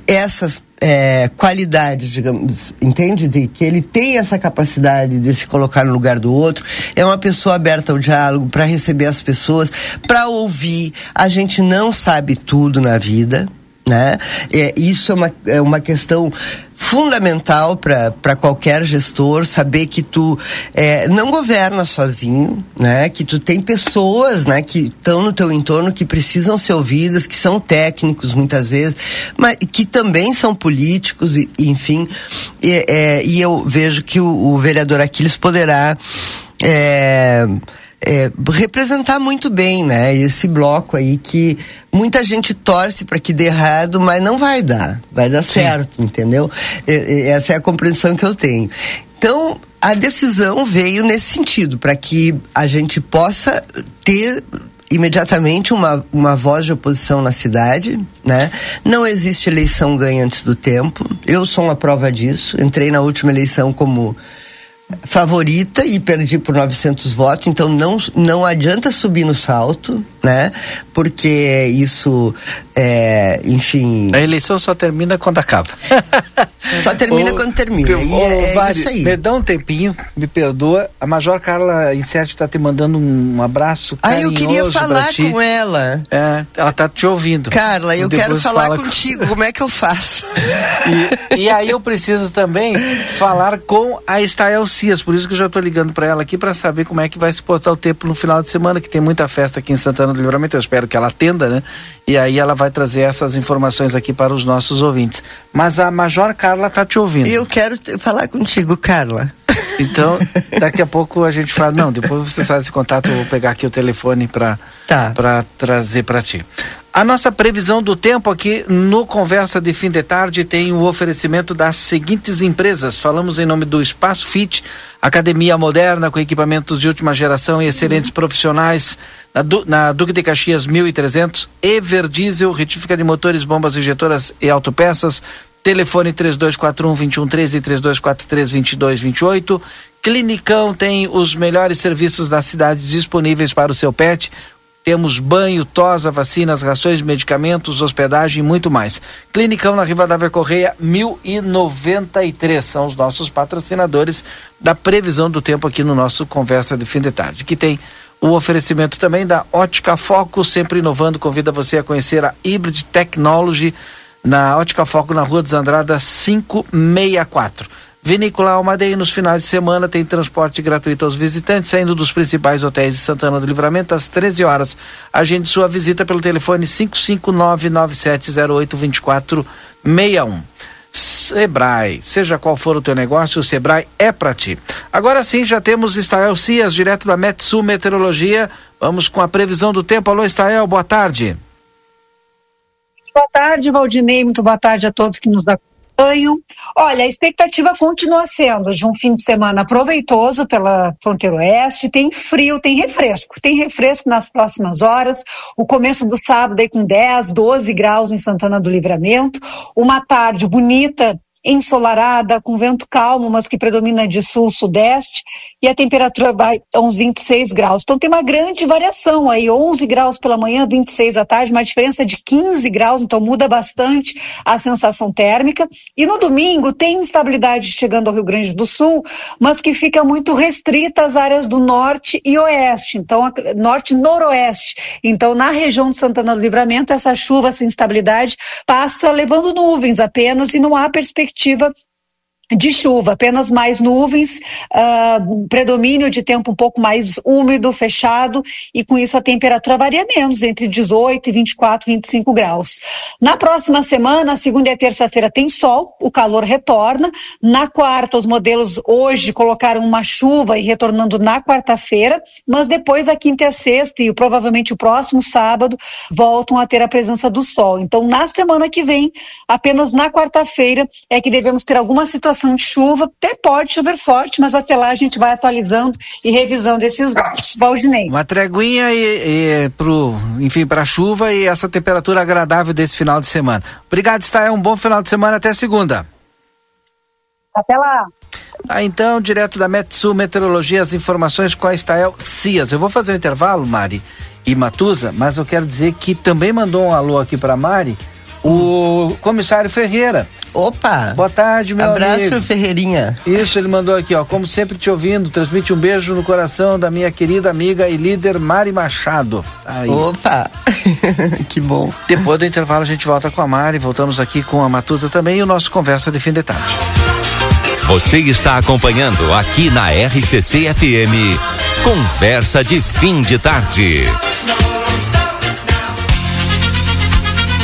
essas é, qualidades, digamos, entende? De que ele tem essa capacidade de se colocar no lugar do outro, é uma pessoa aberta ao diálogo, para receber as pessoas, para ouvir. A gente não sabe tudo na vida, né? É, isso é uma, é uma questão fundamental para qualquer gestor saber que tu é, não governa sozinho, né? Que tu tem pessoas, né? Que estão no teu entorno que precisam ser ouvidas, que são técnicos muitas vezes, mas que também são políticos, e, enfim. E, é, e eu vejo que o, o vereador Aquiles poderá é, é, representar muito bem, né? Esse bloco aí que muita gente torce para que dê errado, mas não vai dar, vai dar Sim. certo, entendeu? essa é a compreensão que eu tenho. Então, a decisão veio nesse sentido, para que a gente possa ter imediatamente uma, uma voz de oposição na cidade, né? Não existe eleição ganha antes do tempo. Eu sou uma prova disso. Entrei na última eleição como favorita e perdi por 900 votos, então não, não adianta subir no salto, né? Porque isso, é, enfim... A eleição só termina quando acaba. (laughs) só termina quando termina, e é, é isso aí. Me dá um tempinho, me perdoa, a Major Carla Insete está te mandando um abraço Ah, eu queria falar com ela. É, ela tá te ouvindo. Carla, eu quero falar fala contigo, com... como é que eu faço? (laughs) e, e aí eu preciso também falar com a Estael Cias, por isso que eu já estou ligando para ela aqui para saber como é que vai se portar o tempo no final de semana, que tem muita festa aqui em Santana do Livramento. Eu espero que ela atenda, né? E aí ela vai trazer essas informações aqui para os nossos ouvintes. Mas a Major Carla tá te ouvindo. Eu quero falar contigo, Carla. Então, daqui a pouco a gente fala, não, depois você faz esse contato, eu vou pegar aqui o telefone para tá. trazer para ti. A nossa previsão do tempo aqui no Conversa de Fim de Tarde tem o oferecimento das seguintes empresas. Falamos em nome do Espaço Fit, academia moderna com equipamentos de última geração e excelentes uhum. profissionais na, du na Duque de Caxias 1300, Ever Diesel, retífica de motores, bombas injetoras e autopeças. Telefone 3241 2113 e 3243 2228. Clinicão tem os melhores serviços da cidade disponíveis para o seu pet temos banho, tosa, vacinas, rações, medicamentos, hospedagem e muito mais. Clinicão na Rivadavia Correia, 1093. São os nossos patrocinadores da previsão do tempo aqui no nosso Conversa de Fim de Tarde. Que tem o oferecimento também da Ótica Foco, sempre inovando. Convida você a conhecer a Hybrid Technology na Ótica Foco, na Rua dos Andradas 564. Vinícola Almadeia nos finais de semana tem transporte gratuito aos visitantes, saindo dos principais hotéis de Santana do Livramento às 13 horas. Agende sua visita pelo telefone 55997082461. Sebrae, seja qual for o teu negócio, o Sebrae é para ti. Agora sim, já temos Estael Cias, direto da Metsu Meteorologia. Vamos com a previsão do tempo. Alô, Estael, boa tarde. Boa tarde, Valdinei. Muito boa tarde a todos que nos acompanham. Olha, a expectativa continua sendo de um fim de semana proveitoso pela fronteira oeste. Tem frio, tem refresco. Tem refresco nas próximas horas. O começo do sábado aí com 10, 12 graus em Santana do Livramento. Uma tarde bonita ensolarada, com vento calmo, mas que predomina de sul-sudeste, e a temperatura vai a uns 26 graus. Então tem uma grande variação aí, 11 graus pela manhã, 26 à tarde, uma diferença de 15 graus, então muda bastante a sensação térmica. E no domingo tem instabilidade chegando ao Rio Grande do Sul, mas que fica muito restrita às áreas do norte e oeste, então norte-noroeste. Então na região de Santana do Livramento, essa chuva, essa instabilidade passa levando nuvens apenas e não há perspectiva perspectiva de chuva, apenas mais nuvens, uh, predomínio de tempo um pouco mais úmido, fechado, e com isso a temperatura varia menos, entre 18 e 24, 25 graus. Na próxima semana, segunda e terça-feira, tem sol, o calor retorna. Na quarta, os modelos hoje colocaram uma chuva e retornando na quarta-feira, mas depois a quinta e a sexta, e provavelmente o próximo sábado, voltam a ter a presença do sol. Então, na semana que vem, apenas na quarta-feira, é que devemos ter alguma situação situação de chuva, até pode chover forte, mas até lá a gente vai atualizando e revisando esses dados. Valdinei. Uma treguinha e, e pro, enfim, para chuva e essa temperatura agradável desse final de semana. Obrigado, está um bom final de semana até segunda. Até lá. Tá, então, direto da Metsu Meteorologia, as informações com a Estael Cias. Eu vou fazer um intervalo, Mari e Matusa, mas eu quero dizer que também mandou um alô aqui para Mari o comissário Ferreira. Opa! Boa tarde, meu Abraço, amigo. Ferreirinha. Isso, ele mandou aqui, ó. Como sempre te ouvindo, transmite um beijo no coração da minha querida amiga e líder Mari Machado. Aí. Opa! (laughs) que bom. Depois do intervalo a gente volta com a Mari, voltamos aqui com a Matusa também e o nosso Conversa de Fim de Tarde. Você está acompanhando aqui na RCC FM. Conversa de Fim de Tarde.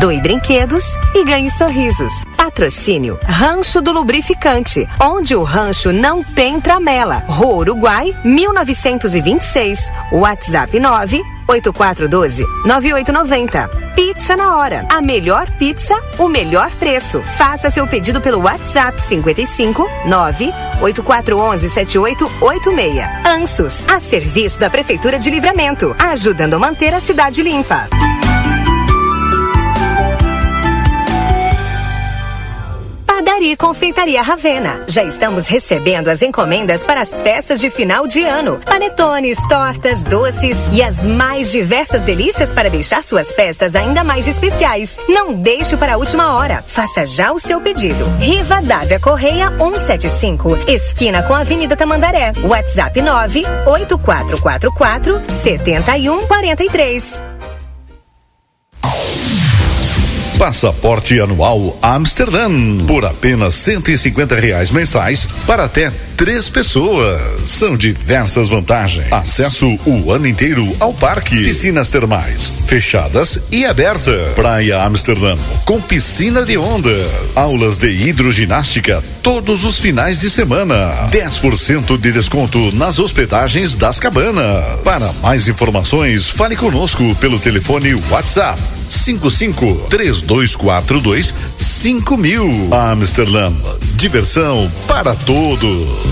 Doe brinquedos e ganhe sorrisos. Patrocínio Rancho do Lubrificante, onde o rancho não tem tramela. Rua Uruguai, 1926. WhatsApp 9 8412 9890. Pizza na hora. A melhor pizza, o melhor preço. Faça seu pedido pelo WhatsApp 55 9 8411 7886. Ansos, a serviço da Prefeitura de Livramento, ajudando a manter a cidade limpa. E Confeitaria Ravena. Já estamos recebendo as encomendas para as festas de final de ano. Panetones, tortas, doces e as mais diversas delícias para deixar suas festas ainda mais especiais. Não deixe para a última hora. Faça já o seu pedido. Riva Dávia Correia 175, esquina com a Avenida Tamandaré. WhatsApp 9 8444 7143. Passaporte anual Amsterdã por apenas 150 reais mensais para até três pessoas. São diversas vantagens. Acesso o ano inteiro ao parque, piscinas termais fechadas e aberta. Praia Amsterdã com piscina de onda, aulas de hidroginástica todos os finais de semana. 10% de desconto nas hospedagens das cabanas. Para mais informações, fale conosco pelo telefone WhatsApp 55 3242 5000. Amsterdã, diversão para todos.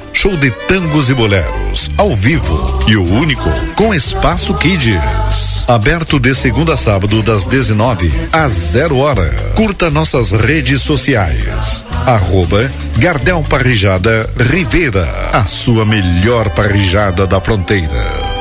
show de tangos e boleros, ao vivo e o único com espaço Kids. Aberto de segunda a sábado das 19 às 0 hora. Curta nossas redes sociais. Arroba Gardel Parrijada Rivera, a sua melhor parrijada da fronteira.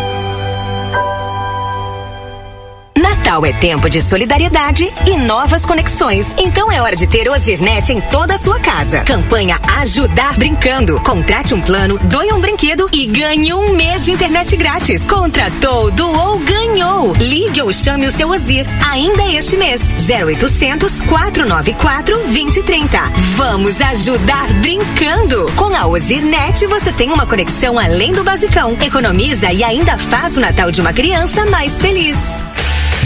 Natal é tempo de solidariedade e novas conexões. Então é hora de ter Ozirnet em toda a sua casa. Campanha Ajudar Brincando. Contrate um plano, doe um brinquedo e ganhe um mês de internet grátis. Contratou, doou, ganhou. Ligue ou chame o seu Ozir ainda este mês. 0800 494 2030. Vamos ajudar brincando. Com a Ozirnet você tem uma conexão além do basicão. Economiza e ainda faz o Natal de uma criança mais feliz.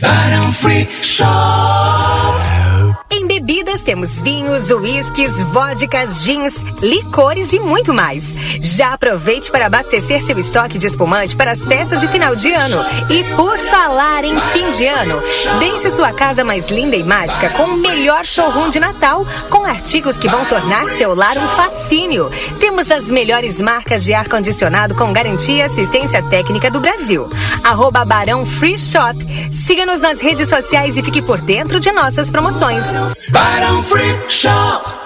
Barão Free Shop. Em bebidas temos vinhos, uísques, vodkas, gins, licores e muito mais. Já aproveite para abastecer seu estoque de espumante para as festas de final de ano. E por falar em fim de ano, deixe sua casa mais linda e mágica com o melhor showroom de Natal, com artigos que vão tornar seu lar um fascínio. Temos as melhores marcas de ar-condicionado com garantia e assistência técnica do Brasil. Arroba Barão Free Shop. Siga-nos nas redes sociais e fique por dentro de nossas promoções. Barão Free Shop.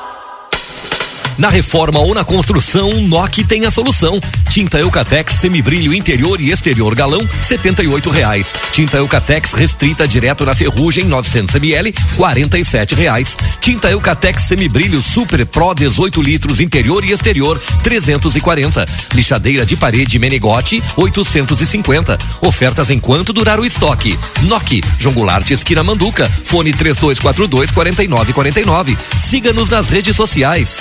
Na reforma ou na construção, NOC tem a solução. Tinta Eucatex semibrilho interior e exterior galão, setenta e reais. Tinta Eucatex restrita direto na ferrugem, 900 ml, quarenta e reais. Tinta Eucatex semibrilho super pro 18 litros interior e exterior, trezentos e quarenta. Lixadeira de parede Menegote, 850. Ofertas enquanto durar o estoque. NOC, João Goulart, esquina Manduca. Fone 3242 4949. Siga-nos nas redes sociais.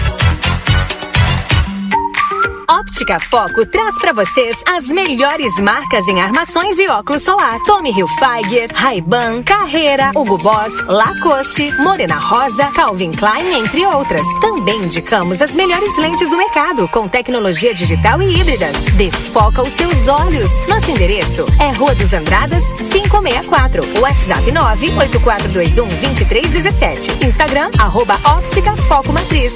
Óptica Foco traz para vocês as melhores marcas em armações e óculos solar. Tommy Hilfiger, Ray-Ban, Carreira, Hugo Boss, Lacoste, Morena Rosa, Calvin Klein, entre outras. Também indicamos as melhores lentes do mercado, com tecnologia digital e híbridas. Dê foco aos seus olhos. Nosso endereço é Rua dos Andradas, 564. WhatsApp 98421 2317. Instagram, arroba Óptica Foco Matriz.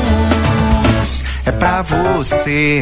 é pra você.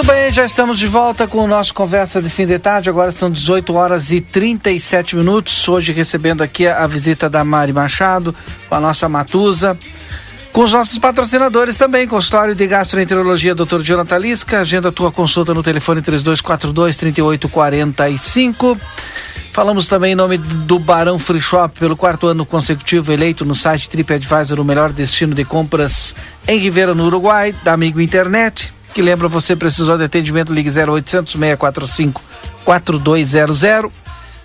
Muito bem, já estamos de volta com o nosso Conversa de Fim de Tarde. Agora são 18 horas e 37 minutos. Hoje recebendo aqui a visita da Mari Machado, com a nossa Matusa. Com os nossos patrocinadores também, consultório de gastroenterologia Dr. Jonathan Lisca. Agenda tua consulta no telefone 3242-3845. Falamos também em nome do Barão Free Shop, pelo quarto ano consecutivo eleito no site TripAdvisor o melhor destino de compras em Ribeira, no Uruguai, da Amigo Internet que lembra você precisou de atendimento, ligue 0800 645 4200.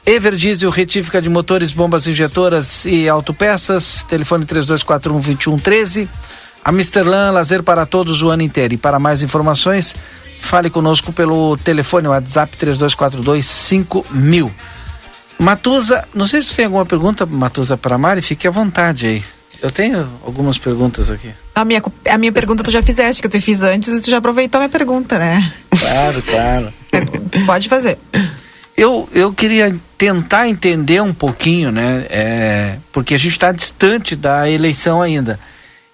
Everdiesel, retífica de motores, bombas injetoras e autopeças, telefone 3241 2113. A Misterlan, lazer para todos o ano inteiro. E para mais informações, fale conosco pelo telefone WhatsApp 3242 5000. Matusa, não sei se tem alguma pergunta, Matusa, para Mari, fique à vontade aí. Eu tenho algumas perguntas aqui. A minha, a minha pergunta tu já fizeste, que eu te fiz antes e tu já aproveitou a minha pergunta, né? Claro, claro. Pode fazer. Eu, eu queria tentar entender um pouquinho, né? É, porque a gente está distante da eleição ainda.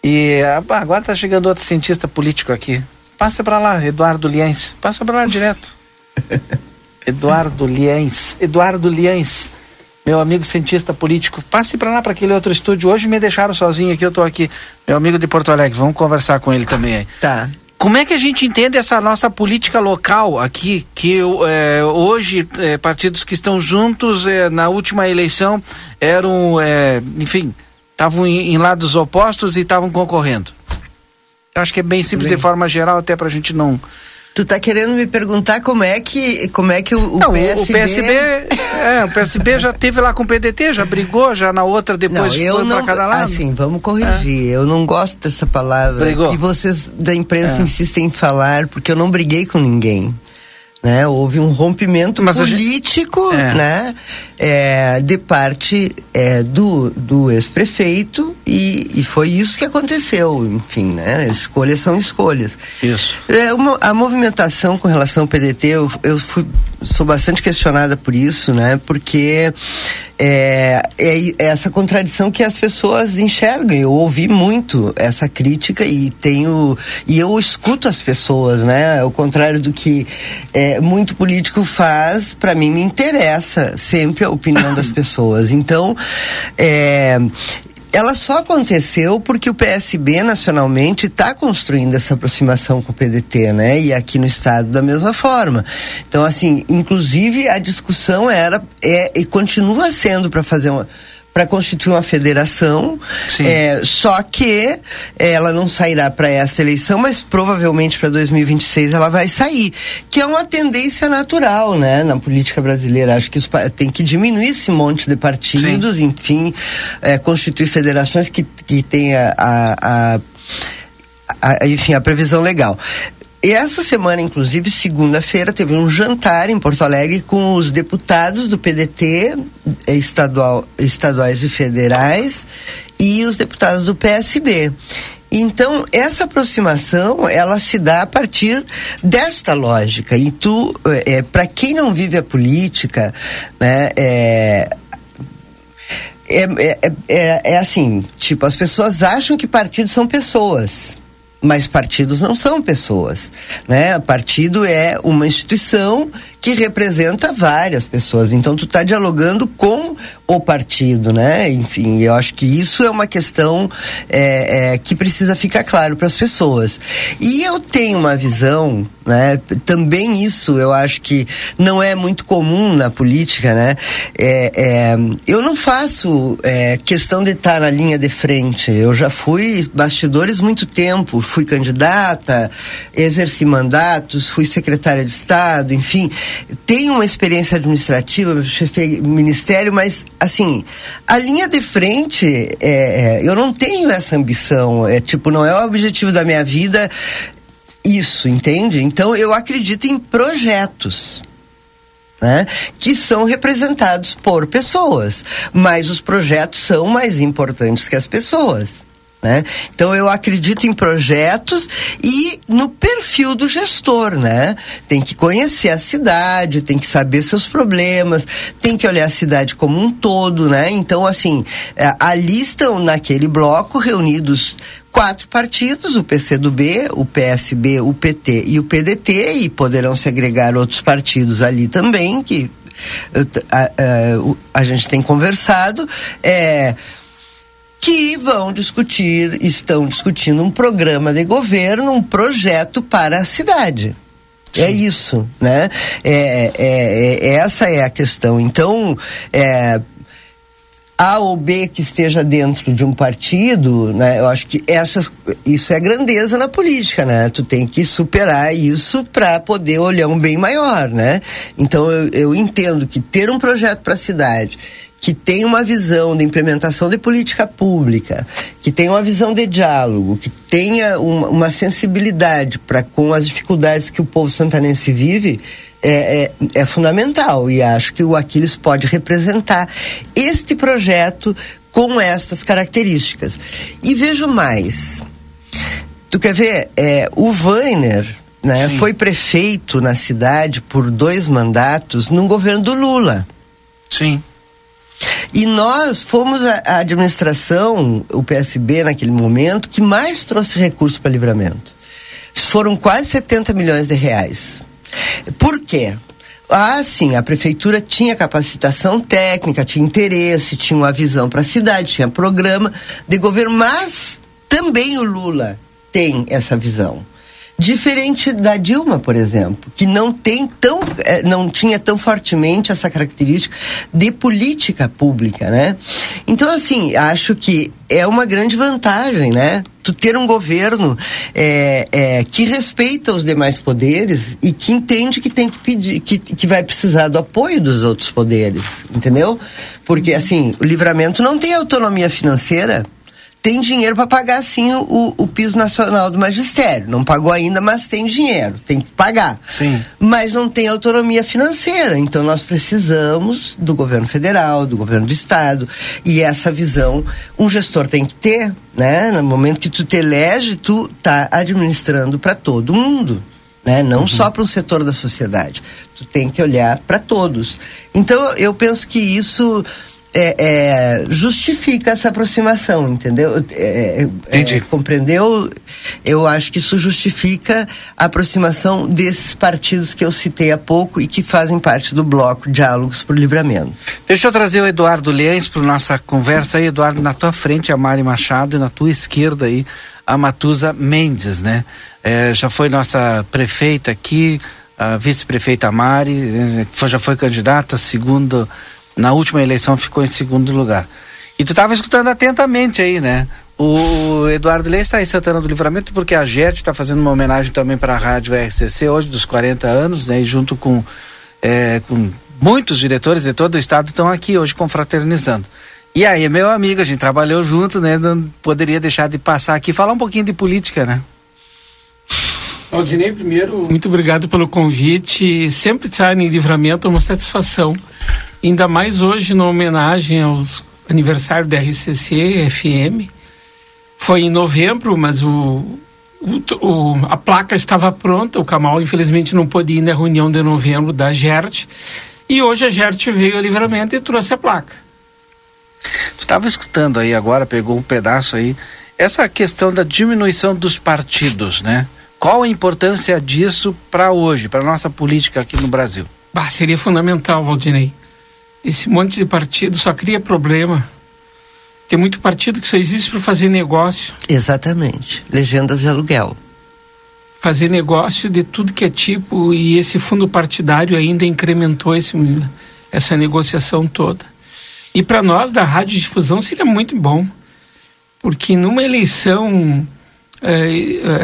E ah, agora está chegando outro cientista político aqui. Passa para lá, Eduardo Liens. Passa para lá direto. (laughs) Eduardo Liens. Eduardo Liens meu amigo cientista político, passe para lá para aquele outro estúdio. Hoje me deixaram sozinho aqui, eu estou aqui. Meu amigo de Porto Alegre, vamos conversar com ele também aí. Tá. Como é que a gente entende essa nossa política local aqui, que é, hoje é, partidos que estão juntos é, na última eleição eram, enfim, estavam em, em, lados opostos e estavam concorrendo? Eu acho que é bem simples bem. de forma geral, até para a gente não Tu tá querendo me perguntar como é que, como é que o, o Não, PSB... o PSB, é, o PSB já teve lá com o PDT, já brigou, já na outra depois não, eu foi não, pra cada lado. Assim, vamos corrigir. Eu não gosto dessa palavra Brigou. que vocês da imprensa É. insistem em falar, porque eu não briguei com ninguém. Né? Houve um rompimento Mas a gente- político É. né? É, de parte é, do, do ex-prefeito e, e foi isso que aconteceu. Enfim, né? escolhas são escolhas. Isso. É, uma- a movimentação com relação ao PDT, eu, eu fui, sou bastante questionada por isso, né? Porque é, é, é essa contradição que as pessoas enxergam. Eu ouvi muito essa crítica e tenho e eu escuto as pessoas, né? Ao contrário do que é, muito político faz, para mim me interessa sempre a opinião das (coughs) pessoas. Então, é, ela só aconteceu porque o PSB nacionalmente está construindo essa aproximação com o PDT, né? E aqui no estado da mesma forma. Então, assim, inclusive a discussão era é, e continua sendo para fazer uma para constituir uma federação, é, só que ela não sairá para esta eleição, mas provavelmente para 2026 ela vai sair, que é uma tendência natural, né, na política brasileira. Acho que pa- tem que diminuir esse monte de partidos, enfim, é, constituir federações que, que tenha a, a, a- enfim, a previsão legal. E essa semana, inclusive, segunda-feira, teve um jantar em Porto Alegre com os deputados do PDT, eh, estadual, estaduais e federais, e os deputados do PSB. Então, essa aproximação, ela se dá a partir desta lógica. E tu, é, para quem não vive a política, né, é, é, é, é, é assim, tipo, as pessoas acham que partidos são pessoas. Mas partidos não são pessoas, né? Partido é uma instituição que representa várias pessoas. Então tu está dialogando com o partido, né? Enfim, eu acho que isso é uma questão é, é, que precisa ficar claro para as pessoas. E eu tenho uma visão, né? Também isso eu acho que não é muito comum na política, né? É, é, eu não faço é, questão de estar na linha de frente. Eu já fui bastidores muito tempo, fui candidata, exerci mandatos, fui secretária de Estado, enfim, tenho uma experiência administrativa, chefe ministério, mas assim, a linha de frente, é, é, eu não tenho essa ambição, é tipo, não é o objetivo da minha vida isso, entende? Então eu acredito em projetos. Né? que são representados por pessoas, mas os projetos são mais importantes que as pessoas. Né? Então eu acredito em projetos e no perfil do gestor, né? Tem que conhecer a cidade, tem que saber seus problemas, tem que olhar a cidade como um todo, né? Então assim, é, ali estão naquele bloco reunidos quatro partidos, o PCdoB, o PSB, o PT e o PDT, e poderão se agregar outros partidos ali também, que t- a, a- o- a gente tem conversado, é, que vão discutir, estão discutindo um programa de governo, um projeto para a cidade. É isso, né? É, é- é- essa é a questão. Então, é, A ou B que esteja dentro de um partido, né? Eu acho que essas, isso é grandeza na política, né? Tu tem que superar isso para poder olhar um bem maior, né? Então eu, eu entendo que ter um projeto para a cidade que tem uma visão de implementação de política pública, que tenha uma visão de diálogo, que tenha uma, uma sensibilidade para com as dificuldades que o povo santanense vive, é, é, é fundamental. E acho que o Aquiles pode representar este projeto com estas características. E vejo mais. Tu quer ver? É, o Weiner né, foi prefeito na cidade por dois mandatos num governo do Lula. Sim. E nós fomos a, a administração, o PSB naquele momento, que mais trouxe recursos para livramento. Foram quase 70 milhões de reais. Por quê? Ah, sim, a prefeitura tinha capacitação técnica, tinha interesse, tinha uma visão para a cidade, tinha programa de governo, mas também o Lula tem essa visão. Diferente da Dilma, por exemplo, que não tem tão, eh, não tinha tão fortemente essa característica de política pública, né? Então, assim, acho que é uma grande vantagem, né? tu ter um governo é, é, que respeita os demais poderes e que entende que tem que pedir, que, que vai precisar do apoio dos outros poderes, entendeu? Porque assim, o livramento não tem autonomia financeira tem dinheiro para pagar sim o, o piso nacional do magistério. Não pagou ainda, mas tem dinheiro, tem que pagar. Sim. Mas não tem autonomia financeira. Então nós precisamos do governo federal, do governo do estado. E essa visão um gestor tem que ter, né? No momento que tu te elege, tu tá administrando para todo mundo. Né? Não uhum. só para um setor da sociedade. Tu tem que olhar para todos. Então, eu penso que isso é, é, justifica essa aproximação, entendeu? É, é, é compreendeu? Eu acho que isso justifica a aproximação desses partidos que eu citei há pouco e que fazem parte do bloco Diálogos por Livramento. Deixa eu trazer o Eduardo Liens para nossa conversa aí, Eduardo, na tua frente a Mari Machado e na tua esquerda aí a Matusa Mendes, né? É, já foi nossa prefeita aqui, a vice-prefeita Mari, já foi candidata, segundo na última eleição ficou em segundo lugar. E tu estava escutando atentamente aí, né? O Eduardo Leite está em Santana do Livramento porque a GET está fazendo uma homenagem também para a Rádio RCC hoje, dos 40 anos, né? E junto com, é, com muitos diretores de todo o estado estão aqui hoje confraternizando. E aí, meu amigo, a gente trabalhou junto, né? Não poderia deixar de passar aqui falar um pouquinho de política, né? Aldinei, primeiro, muito obrigado pelo convite. Sempre estar em livramento é uma satisfação ainda mais hoje na homenagem aos aniversário da RCC FM. Foi em novembro, mas o, o, o, a placa estava pronta. O Kamal, infelizmente, não pôde ir na reunião de novembro da GERT. E hoje a GERT veio a livramento e trouxe a placa. Tu estava escutando aí agora, pegou um pedaço aí. Essa questão da diminuição dos partidos, né? Qual a importância disso para hoje, para nossa política aqui no Brasil? Bah, seria fundamental, Valdinei. Esse monte de partido só cria problema. Tem muito partido que só existe para fazer negócio. Exatamente. Legendas de aluguel. Fazer negócio de tudo que é tipo e esse fundo partidário ainda incrementou esse, essa negociação toda. E para nós da rádio difusão seria muito bom, porque numa eleição é,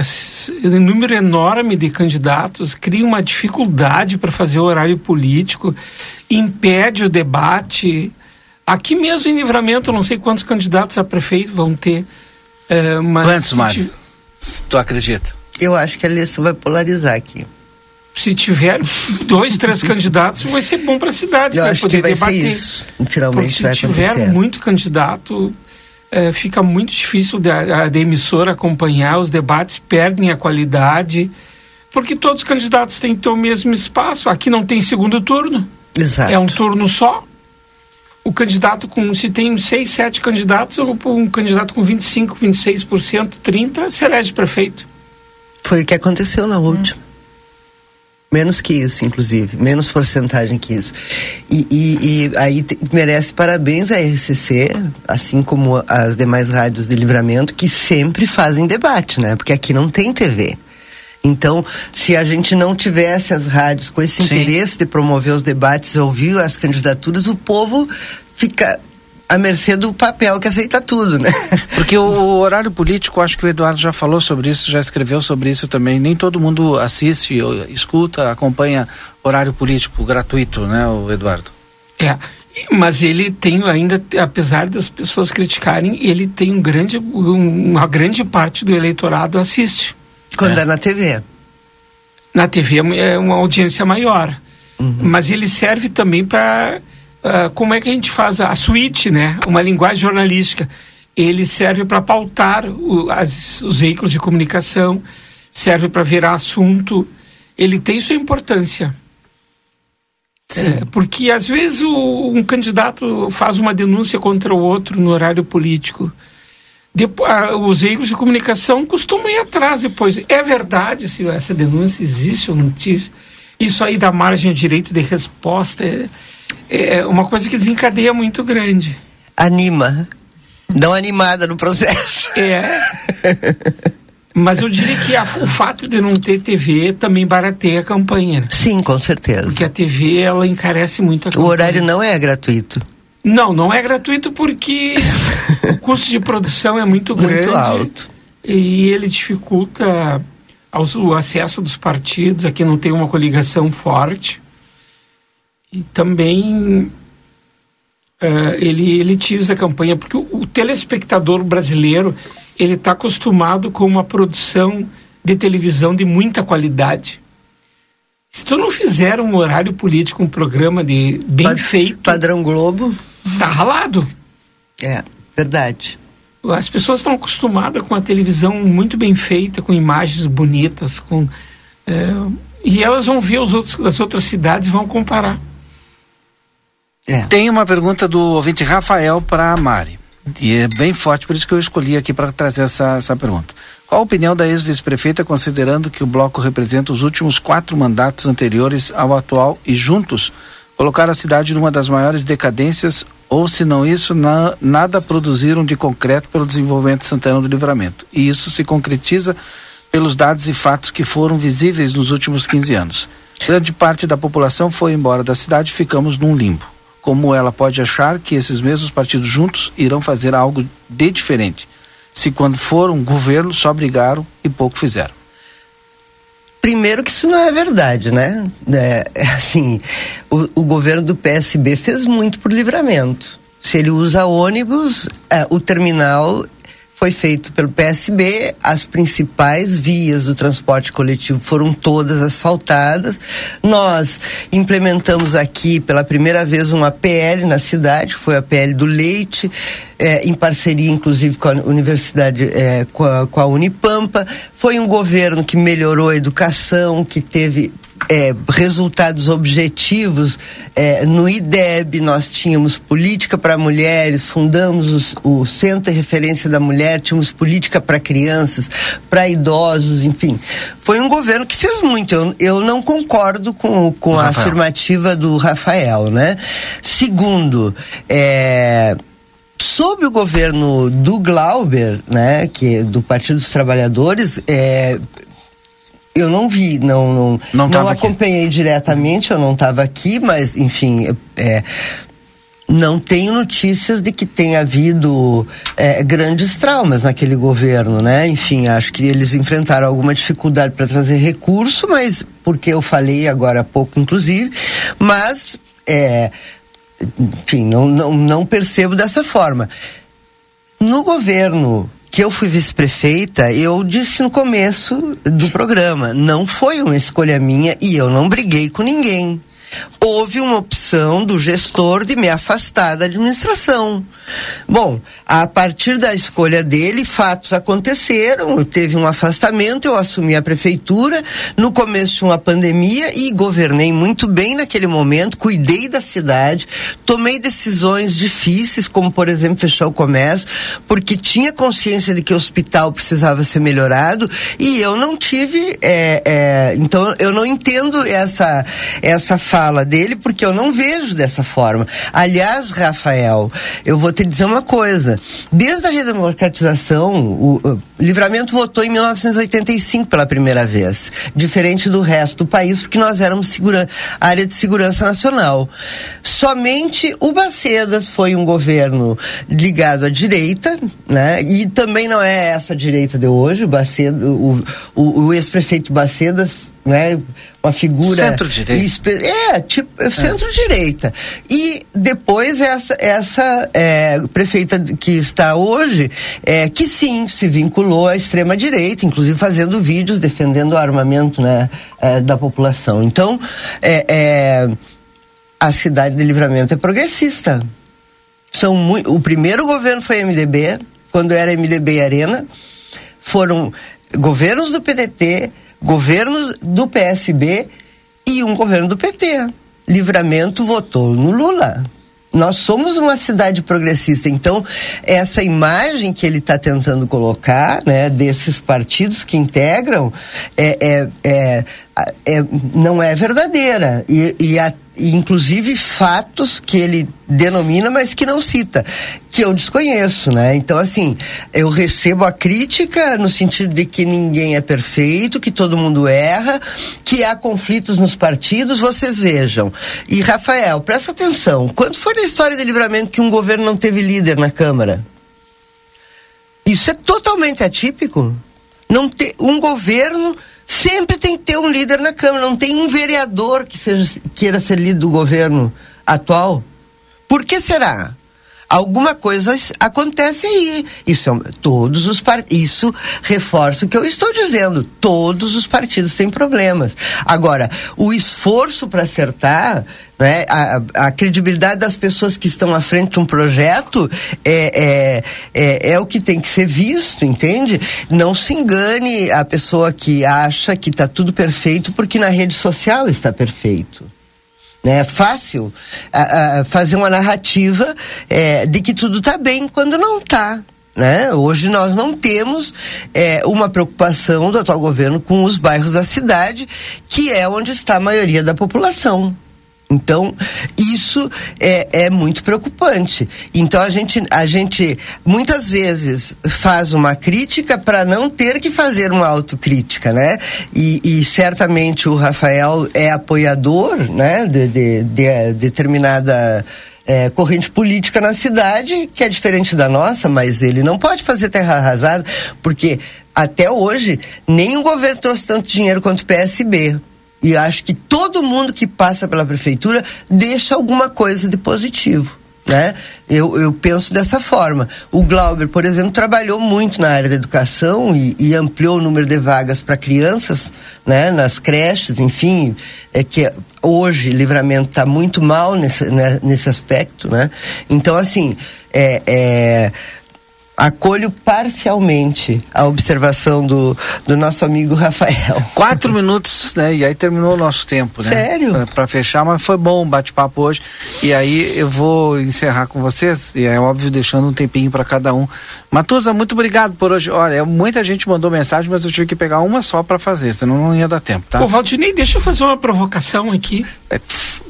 é, número enorme de candidatos cria uma dificuldade para fazer o horário político impede o debate. Aqui mesmo em Livramento, não sei quantos candidatos a prefeito vão ter. É, mas quantos, Mário? Tu acredita? Eu acho que a eleição vai polarizar aqui. Se tiver dois, três candidatos, vai ser bom para a cidade. Eu acho poder que vai debater. ser isso. Finalmente Porque vai se tiver acontecer. muito candidato, é, fica muito difícil da, da emissora acompanhar, os debates perdem a qualidade, porque todos os candidatos têm que ter o mesmo espaço. Aqui não tem segundo turno. Exato. É um turno só. O candidato com, se tem seis, sete candidatos, um candidato com 25, 26%, 30%, se elege prefeito. Foi o que aconteceu na última. Hum. Menos que isso, inclusive. Menos porcentagem que isso. E, e, e aí te, merece parabéns à RCC, assim como as demais rádios de livramento, que sempre fazem debate, né? Porque aqui não tem TV. Então, se a gente não tivesse as rádios com esse Sim. interesse de promover os debates, ouvir as candidaturas, o povo fica à mercê do papel que aceita tudo, né? (laughs) Porque o, horário político, acho que o Eduardo já falou sobre isso, já escreveu sobre isso também. Nem todo mundo assiste, escuta, acompanha horário político gratuito, né, o Eduardo? É. Mas ele tem ainda, apesar das pessoas criticarem, ele tem um grande, um, uma grande parte do eleitorado assiste. Quando é, é na TV. Na TV é, é uma audiência maior. Uhum. Mas ele serve também para. Uh, ah, como é que a gente faz a suíte, né? Uma linguagem jornalística. Ele serve para pautar o, as, os veículos de comunicação, serve para virar assunto. Ele tem sua importância. É, porque às vezes o, um candidato faz uma denúncia contra o outro no horário político. Depois, os veículos de comunicação costumam ir atrás depois. É verdade se essa denúncia existe ou não existe. Isso aí dá margem a direito de resposta. É, é uma coisa que desencadeia muito grande. Anima. Dá uma animada no processo. É. Mas eu diria que a, o fato de não ter TV também barateia a campanha. Né? Sim, com certeza. Porque a TV, ela encarece muito a campanha. O horário não é gratuito. Não, não é gratuito porque o custo de produção é muito grande. Muito alto. e ele dificulta o acesso dos partidos, aqui não tem uma coligação forte. E também uh, ele elitiza a campanha, porque o, o telespectador brasileiro ele está acostumado com uma produção de televisão de muita qualidade. Se tu não fizer um horário político, um programa de bem Pad feito. Padrão Globo. Tá ralado. É, verdade. As pessoas estão acostumadas com a televisão muito bem feita, com imagens bonitas, com. É, e elas vão ver os outros, as outras cidades e vão comparar. É. Tem uma pergunta do ouvinte Rafael para a Mari. E é bem forte, por isso que eu escolhi aqui para trazer essa, essa pergunta. Qual a opinião da ex-vice-prefeita, considerando que o bloco representa os últimos quatro mandatos anteriores ao atual e juntos colocar a cidade numa das maiores decadências, ou se não isso, na, nada produziram de concreto pelo desenvolvimento de Santana do Livramento. E isso se concretiza pelos dados e fatos que foram visíveis nos últimos 15 anos. Grande parte da população foi embora da cidade ficamos num limbo como ela pode achar que esses mesmos partidos juntos irão fazer algo de diferente, se quando foram governo só brigaram e pouco fizeram? Primeiro que isso não é verdade, né? É, assim, o, o governo do PSB fez muito por livramento. Se ele usa ônibus, é, o terminal foi feito pelo PSB, as principais vias do transporte coletivo foram todas asfaltadas. Nós implementamos aqui pela primeira vez uma PL na cidade, que foi a PL do leite, é, em parceria inclusive com a Universidade, é, com, a, com a Unipampa. Foi um governo que melhorou a educação, que teve é, resultados objetivos. É, no IDEB, nós tínhamos política para mulheres, fundamos os, o Centro de Referência da Mulher, tínhamos política para crianças, para idosos, enfim. Foi um governo que fez muito. Eu, eu não concordo com, com a afirmativa do Rafael, né? Segundo, é, sob o governo do Glauber, né, que é do Partido dos Trabalhadores, é, eu não vi, não não, não, não acompanhei aqui. diretamente, eu não estava aqui, mas enfim, é, não tenho notícias de que tenha havido é, grandes traumas naquele governo, né? Enfim, acho que eles enfrentaram alguma dificuldade para trazer recurso, mas porque eu falei agora há pouco, inclusive, mas é, enfim, não, não, não percebo dessa forma. No governo que eu fui vice-prefeita, eu disse no começo do programa, não foi uma escolha minha e eu não briguei com ninguém houve uma opção do gestor de me afastar da administração. Bom, a partir da escolha dele, fatos aconteceram, teve um afastamento, eu assumi a prefeitura, no começo de uma pandemia e governei muito bem naquele momento, cuidei da cidade, tomei decisões difíceis, como por exemplo fechar o comércio, porque tinha consciência de que o hospital precisava ser melhorado e eu não tive, é, é, então eu não entendo essa, essa fala dele, porque eu não vejo dessa forma. Aliás, Rafael, eu vou te dizer uma coisa. Desde a redemocratização, o, Livramento votou em 1985 pela primeira vez, diferente do resto do país, porque nós éramos segura, área de segurança nacional. Somente o Bacedas foi um governo ligado à direita, né? E também não é essa direita de hoje, o o, o, o ex-prefeito Bacedas né? Uma figura centro-direita. É, tipo é. centro-direita. E depois essa essa é, prefeita que está hoje, é, que sim se vinculou à extrema direita, inclusive fazendo vídeos defendendo o armamento, né, é, da população. Então, é, é, a cidade de Livramento é progressista. São muito, o primeiro governo foi MDB, quando era MDB Arena, foram governos do PDT governos do PSB e um governo do PT. Livramento votou no Lula. Nós somos uma cidade progressista, então essa imagem que ele está tentando colocar, né, desses partidos que integram, é, é, é, é não é verdadeira. E, e a inclusive fatos que ele denomina, mas que não cita, que eu desconheço, né? Então, assim, eu recebo a crítica no sentido de que ninguém é perfeito, que todo mundo erra, que há conflitos nos partidos, vocês vejam. E, Rafael, presta atenção, quando foi na história de livramento que um governo não teve líder na Câmara? Isso é totalmente atípico. Não ter um governo sempre tem que ter um líder na Câmara. Não tem um vereador que seja, queira ser líder do governo atual. Por que será? Alguma coisa acontece aí. Isso, é, todos os isso reforça o que eu estou dizendo. Todos os partidos têm problemas. Agora, o esforço para acertar né? A, a, credibilidade das pessoas que estão à frente de um projeto é, é, é, é, o que tem que ser visto, entende? Não se engane a pessoa que acha que está tudo perfeito porque na rede social está perfeito. Né? É fácil a, a fazer uma narrativa é, de que tudo está bem quando não está. Né? Hoje nós não temos é, uma preocupação do atual governo com os bairros da cidade, que é onde está a maioria da população. Então, isso é, é muito preocupante. Então, a gente, a gente muitas vezes faz uma crítica para não ter que fazer uma autocrítica, né? E, e certamente o Rafael é apoiador, né, de, de, de determinada. É, corrente política na cidade, que é diferente da nossa, mas ele não pode fazer terra arrasada, porque até hoje nenhum governo trouxe tanto dinheiro quanto o PSB. E acho que todo mundo que passa pela prefeitura deixa alguma coisa de positivo. Né? Eu, eu penso dessa forma. O Glauber, por exemplo, trabalhou muito na área da educação e, e ampliou o número de vagas para crianças, né? Nas creches, enfim, é que hoje livramento está muito mal nesse, né? nesse aspecto, né? Então, assim, é, é acolho parcialmente a observação do, do nosso amigo Rafael. (laughs) Quatro minutos, né? E aí terminou o nosso tempo, né? Sério? Para fechar, mas foi bom o bate-papo hoje. E aí eu vou encerrar com vocês, e é óbvio, deixando um tempinho para cada um. Matusa, muito obrigado por hoje. Olha, muita gente mandou mensagem, mas eu tive que pegar uma só para fazer, senão não ia dar tempo, tá? Ô, Valdinei, deixa eu fazer uma provocação aqui. É,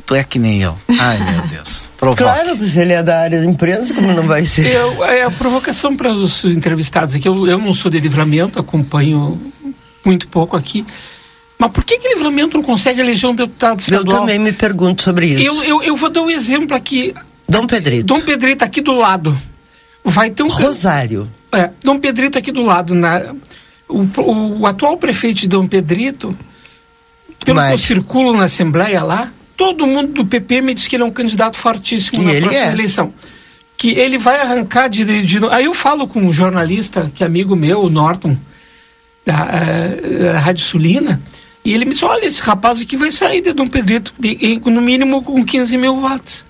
tu é que nem eu. Ai, meu Deus. Provoque. Claro, porque ele é da área da imprensa, como não vai ser? Eu, é a provocação para os entrevistados aqui. Eu, eu não sou de livramento, acompanho muito pouco aqui. Mas por que que livramento não consegue eleger um deputado estadual? Eu também me pergunto sobre isso. Eu, eu, eu vou dar um exemplo aqui. Dom Pedrito. Dom Pedrito aqui do lado. Vai ter um Rosário. É, Dom Pedrito aqui do lado. Na, o, o, o atual prefeito de Dom Pedrito, pelo Mas... que eu circulo na Assembleia lá, todo mundo do PP me diz que ele é um candidato fortíssimo e na próxima é. eleição. Que ele vai arrancar de, de, Aí eu falo com um jornalista, que é amigo meu, o Norton, da, uh, da Rádio Sulina, e ele me disse: olha, esse rapaz aqui vai sair de Dom Pedrito, de, no mínimo com 15 mil votos.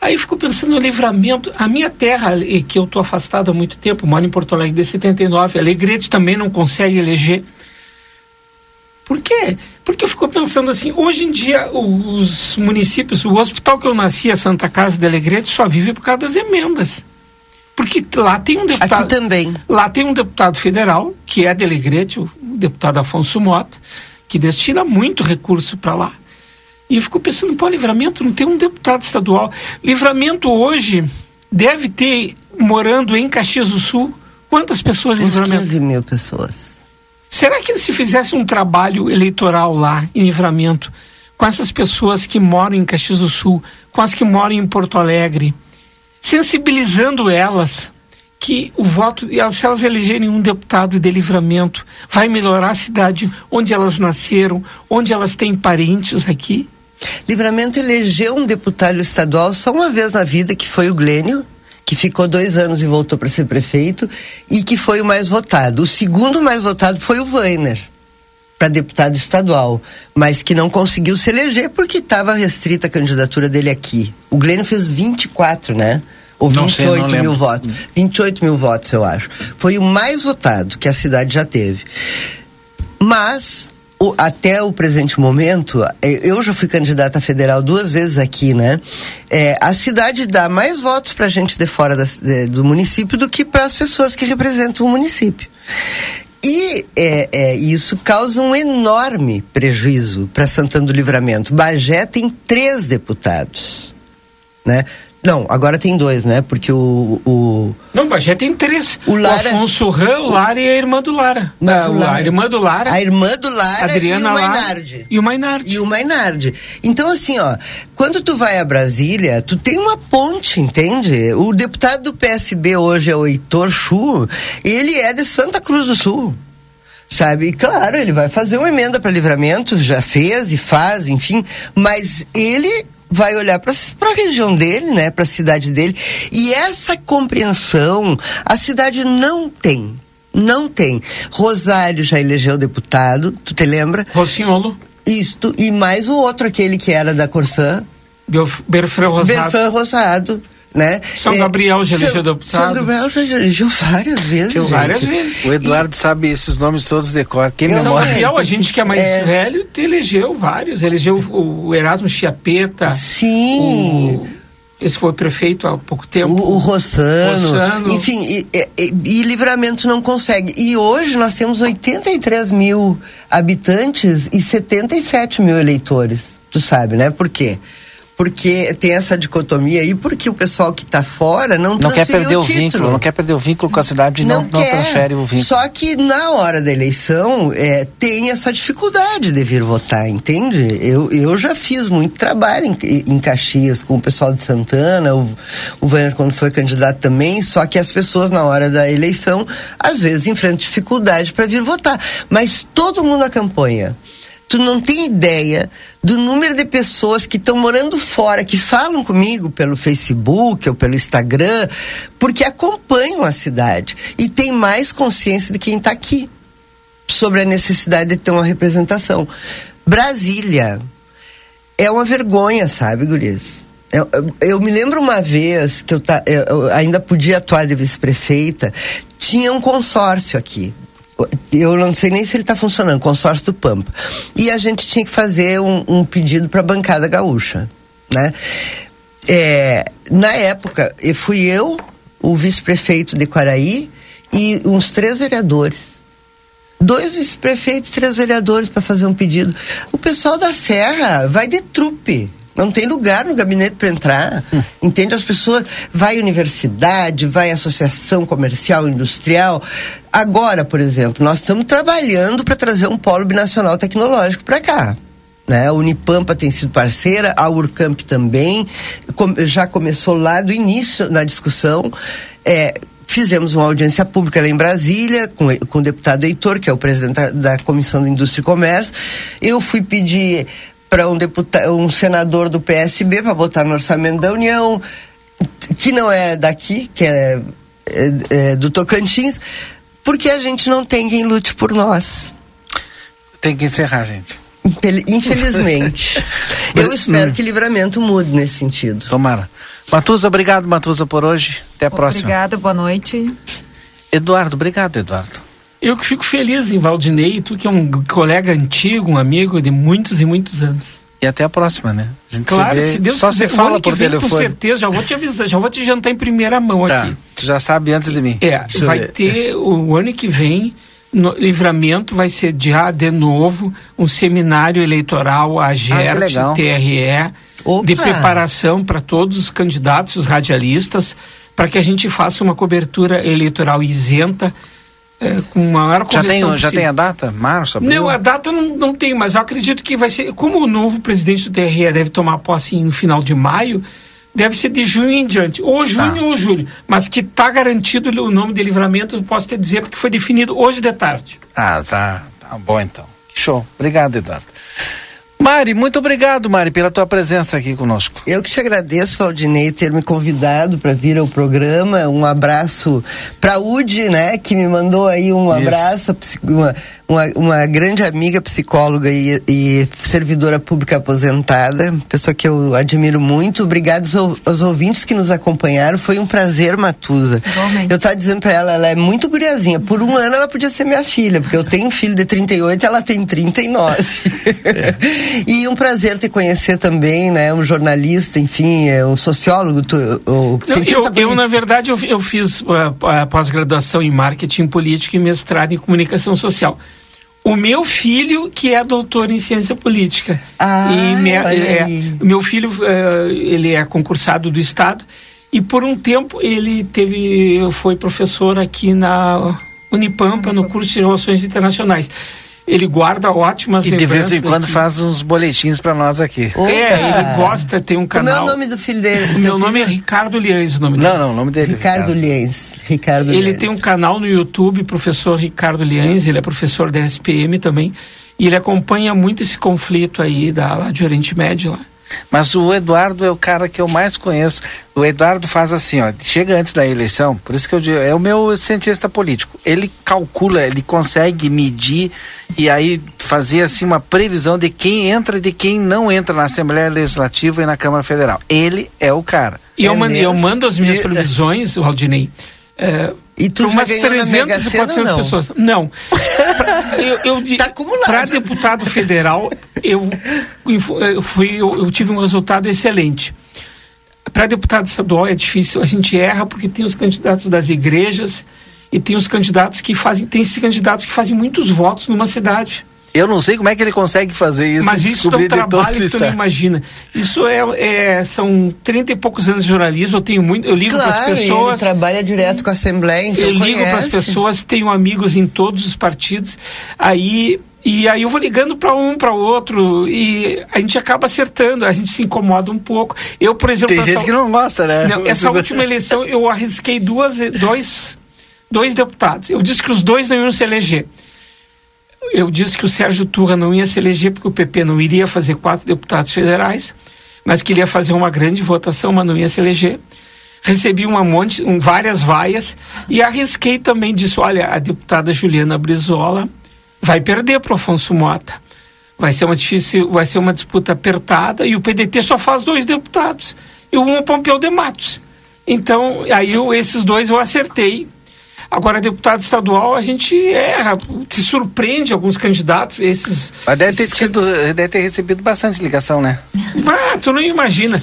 Aí fico pensando no livramento. A minha terra, que eu estou afastado há muito tempo, moro em Porto Alegre desde 79, Alegrete também não consegue eleger. Por quê? Porque eu fico pensando assim, hoje em dia os municípios, o hospital que eu nasci, a Santa Casa de Alegrete, só vive por causa das emendas. Porque lá tem um deputado. Aqui também. Lá tem um deputado federal, que é de Alegrete, o deputado Afonso Mota, que destina muito recurso para lá. E eu fico pensando, pô, livramento não tem um deputado estadual. Livramento hoje deve ter, morando em Caxias do Sul, quantas pessoas em livramento? 15 mil pessoas. Será que se fizesse um trabalho eleitoral lá em Livramento, com essas pessoas que moram em Caxias do Sul, com as que moram em Porto Alegre, sensibilizando elas que o voto, se elas elegerem um deputado de livramento, vai melhorar a cidade onde elas nasceram, onde elas têm parentes aqui? Livramento elegeu um deputado estadual só uma vez na vida, que foi o Glênio, que ficou dois anos e voltou para ser prefeito, e que foi o mais votado. O segundo mais votado foi o Weiner, para deputado estadual, mas que não conseguiu se eleger porque estava restrita a candidatura dele aqui. O Glênio fez 24, né? Ou 28 sei, mil votos. 28 mil votos, eu acho. Foi o mais votado que a cidade já teve. Mas o, até o presente momento, é, eu já fui candidata federal duas vezes aqui, né? É, a cidade dá mais votos para gente de fora da, de, do município do que para as pessoas que representam o município. E é, é, isso causa um enorme prejuízo para Santana do Livramento. Bagé tem três deputados, né? Não, agora tem dois, né? Porque o. o Não, Bagé tem três. O Lara- Afonso Ram, o Lara e a irmã do Lara. Mas Ah, o o Lara- A irmã do Lara. A irmã do Lara Adriana e o. Mainardi. E o Mainardi. E o Mainardi. Então, assim, ó, quando tu vai a Brasília, tu tem uma ponte, entende? O deputado do PSB hoje é o Heitor Chu, ele é de Santa Cruz do Sul. Sabe? E claro, ele vai fazer uma emenda para livramento, já fez e faz, enfim, mas ele vai olhar para a região dele, né, para a cidade dele, e essa compreensão a cidade não tem. Não tem. Rosário já elegeu deputado, tu te lembra? Rocinholo. Isto, e mais o outro, aquele que era da Corsã. Berfran Rosado. Berfran Rosado. Né? São Gabriel já São- elegeu deputado. São Gabriel já elegeu várias vezes. gente. várias vezes. O Eduardo sabe esses nomes todos de cor. Quem São memória? Gabriel, a gente que é mais É. velho, elegeu vários. Elegeu o, o Erasmo Chiapeta. Sim. o- esse foi prefeito há pouco tempo. O, o Rossano, Rossano. enfim, e, e- e Livramento não consegue. E hoje nós temos 83 mil habitantes e 77 mil eleitores. Tu sabe, né? Por quê? Porque tem essa dicotomia aí, porque o pessoal que está fora não, Não quer perder o título. vínculo, não quer perder o vínculo com a cidade e não, não, quer. transfere o vínculo. Só que na hora da eleição é, tem essa dificuldade de vir votar, entende? Eu, eu já fiz muito trabalho em, em Caxias com o pessoal de Santana, o, o Vanner quando foi candidato também, só que as pessoas na hora da eleição às vezes enfrentam dificuldade para vir votar. Mas todo mundo na campanha. Tu não tem ideia do número de pessoas que estão morando fora, que falam comigo pelo Facebook ou pelo Instagram, porque acompanham a cidade e tem mais consciência de quem está aqui sobre a necessidade de ter uma representação. Brasília é uma vergonha, sabe, Gurias? Eu, eu- eu me lembro uma vez que eu, ta- eu ainda podia atuar de vice-prefeita, tinha um consórcio aqui. Eu não sei nem se ele está funcionando, consórcio do Pampa. E a gente tinha que fazer um, um pedido para a bancada gaúcha, né? É, na época, fui eu, o vice-prefeito de Quaraí e uns três vereadores dois vice-prefeitos, três vereadores para fazer um pedido. O pessoal da Serra vai de trupe. Não tem lugar no gabinete para entrar. Entende? As pessoas. Vai universidade, vai associação comercial, industrial. Agora, por exemplo, nós estamos trabalhando para trazer um polo binacional tecnológico para cá. Né? A Unipampa tem sido parceira, a Urcamp também, já começou lá do início na discussão. É, fizemos uma audiência pública lá em Brasília, com, com o deputado Heitor, que é o presidente da, da Comissão de Indústria e Comércio. Eu fui pedir para um, deputa- um senador do PSB para botar no orçamento da União, que não é daqui, que é, é- é do Tocantins, porque a gente não tem quem lute por nós. Tem que encerrar, gente. Infel- Infelizmente. (laughs) Eu espero que livramento mude nesse sentido. Tomara. Matusa, obrigado, Matusa, por hoje. Até a próxima. Obrigada, boa noite. Eduardo, obrigado, Eduardo. Eu que fico feliz em Valdinei, tu que é um colega antigo, um amigo de muitos e muitos anos. E até a próxima, né? A gente Claro, se vê, se Deus só quiser, se o fala ano que por vem, telefone. Com certeza, já vou te avisar, já vou te jantar em primeira mão Tá, aqui. tu já sabe antes de mim. É, Deixa vai ter o ano que vem, no livramento vai sediar de novo um seminário eleitoral, a GERT, legal. TRE, de preparação para todos os candidatos, os radialistas, para que a gente faça uma cobertura eleitoral isenta, eh, com maior Já tem, já tem a data? Março, abril? Não, a data não, não tem, mas eu acredito que vai ser. Como o novo presidente do TRE deve tomar posse no final de maio, deve ser de junho em diante. Ou junho ou julho. Mas que está garantido o nome de livramento, posso te dizer, porque foi definido hoje de tarde. Ah, tá, tá bom então. Show. Obrigado, Eduardo. Mari, muito obrigado, Mari, pela tua presença aqui conosco. Eu que te agradeço, Valdinei, ter me convidado para vir ao programa. Um abraço para Udi, né, que me mandou aí um Isso. abraço, uma, uma, uma grande amiga psicóloga e, e servidora pública aposentada, pessoa que eu admiro muito. Obrigado aos, aos ouvintes que nos acompanharam. Foi um prazer, Matusa. Eu tava dizendo para ela, ela é muito guriazinha. Por um ano ela podia ser minha filha, porque eu tenho um filho de 38 e ela tem 39. (laughs) E um prazer te conhecer também, né? Um jornalista, enfim, é um sociólogo, tu, o Não, eu, eu, na verdade, eu, eu fiz uh, uh, pós-graduação em marketing político e mestrado em comunicação social. O meu filho, que é doutor em ciência política. Ah, e olha é, aí. meu filho, eh, ele é concursado do Estado e por um tempo ele teve, foi professor aqui na Unipampa, no curso de Relações Internacionais. Ele guarda ótimas E de vez em quando daqui. faz uns boletins para nós aqui. É, ele gosta, tem um Como é canal. o nome do filho dele? O meu nome é Ricardo Liães, o nome dele. Não, não, o nome dele. Ricardo Liens. Ricardo Ele Liens. tem um canal no YouTube, professor Ricardo Liães, ele é professor da SPM também, e ele acompanha muito esse conflito aí da, lá de Oriente Médio lá. Mas o Eduardo é o cara que eu mais conheço. O Eduardo faz assim, ó, chega antes da eleição, por isso que eu digo, é o meu cientista político. Ele calcula, ele consegue medir e aí fazer assim uma previsão de quem entra e de quem não entra na Assembleia Legislativa e na Câmara Federal. Ele é o cara. E eu, mando, eu mando as minhas previsões, Waldinei. É, E tu já umas na 300 Mega e Sena ou 400 não? pessoas. Não. Pra- eu, eu, (laughs) Tá Para deputado federal, eu, eu, fui, eu, eu tive um resultado excelente. Para deputado estadual é difícil, a gente erra porque tem os candidatos das igrejas e tem os candidatos que fazem, tem esses candidatos que fazem muitos votos numa cidade. Eu não sei como é que ele consegue fazer isso. Mas isso é um trabalho que tu não estado. imagina. Isso é, é- são 30 e poucos anos de jornalismo, eu tenho muito, eu ligo para as Claro, pessoas. ele trabalha direto com a Assembleia, então eu ligo para as conhece. pessoas, tenho amigos em todos os partidos, aí e aí eu vou ligando para um, para outro e a gente acaba acertando, a gente se incomoda um pouco. Eu, por exemplo, Tem essa- gente que não gosta, né? Não, essa (laughs) última eleição eu arrisquei duas, dois, dois deputados. Eu disse que os dois não iam se eleger. Eu disse que o Sérgio Turra não ia se eleger porque o PP não iria fazer quatro deputados federais, mas que ele ia fazer uma grande votação, mas não ia se eleger. Recebi uma monte, um, várias vaias e arrisquei também disse, olha, a deputada Juliana Brizola vai perder para o Afonso Mota. Vai ser uma difícil, vai ser uma disputa apertada e o PDT só faz dois deputados e um é o Pompeu de Matos. Então, aí eu, esses dois eu acertei. Agora, deputado estadual, a gente erra, se surpreende alguns candidatos, esses. Mas deve ter, tido, deve ter recebido bastante ligação, né? Ah, tu não imagina.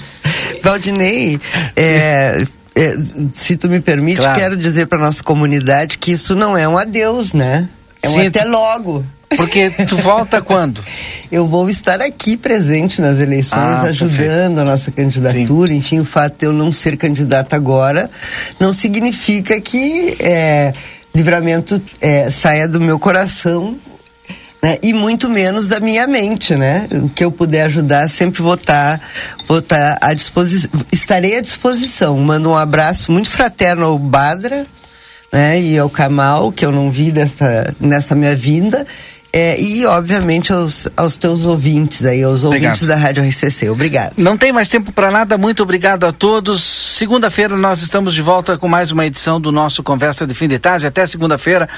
Valdinei, é, é, se tu me permite, Claro. quero dizer para nossa comunidade que isso não é um adeus, né? É um Sim, até logo. Porque tu volta quando? Eu vou estar aqui presente nas eleições, Ah, ajudando a nossa candidatura. Enfim, o fato de eu não ser candidata agora não significa que é, livramento é, saia do meu coração. Né? E muito menos da minha mente, né? O que eu puder ajudar, sempre vou estar, vou estar à disposição, estarei à disposição. Mando um abraço muito fraterno ao Badra, né? E ao Kamal, que eu não vi dessa, nessa minha vinda. É, e, obviamente, aos, aos teus ouvintes aí, aos ouvintes Obrigado. da Rádio RCC. Obrigado. Não tem mais tempo para nada, muito obrigado a todos. Segunda-feira nós estamos de volta com mais uma edição do nosso Conversa de Fim de Tarde. Até segunda-feira.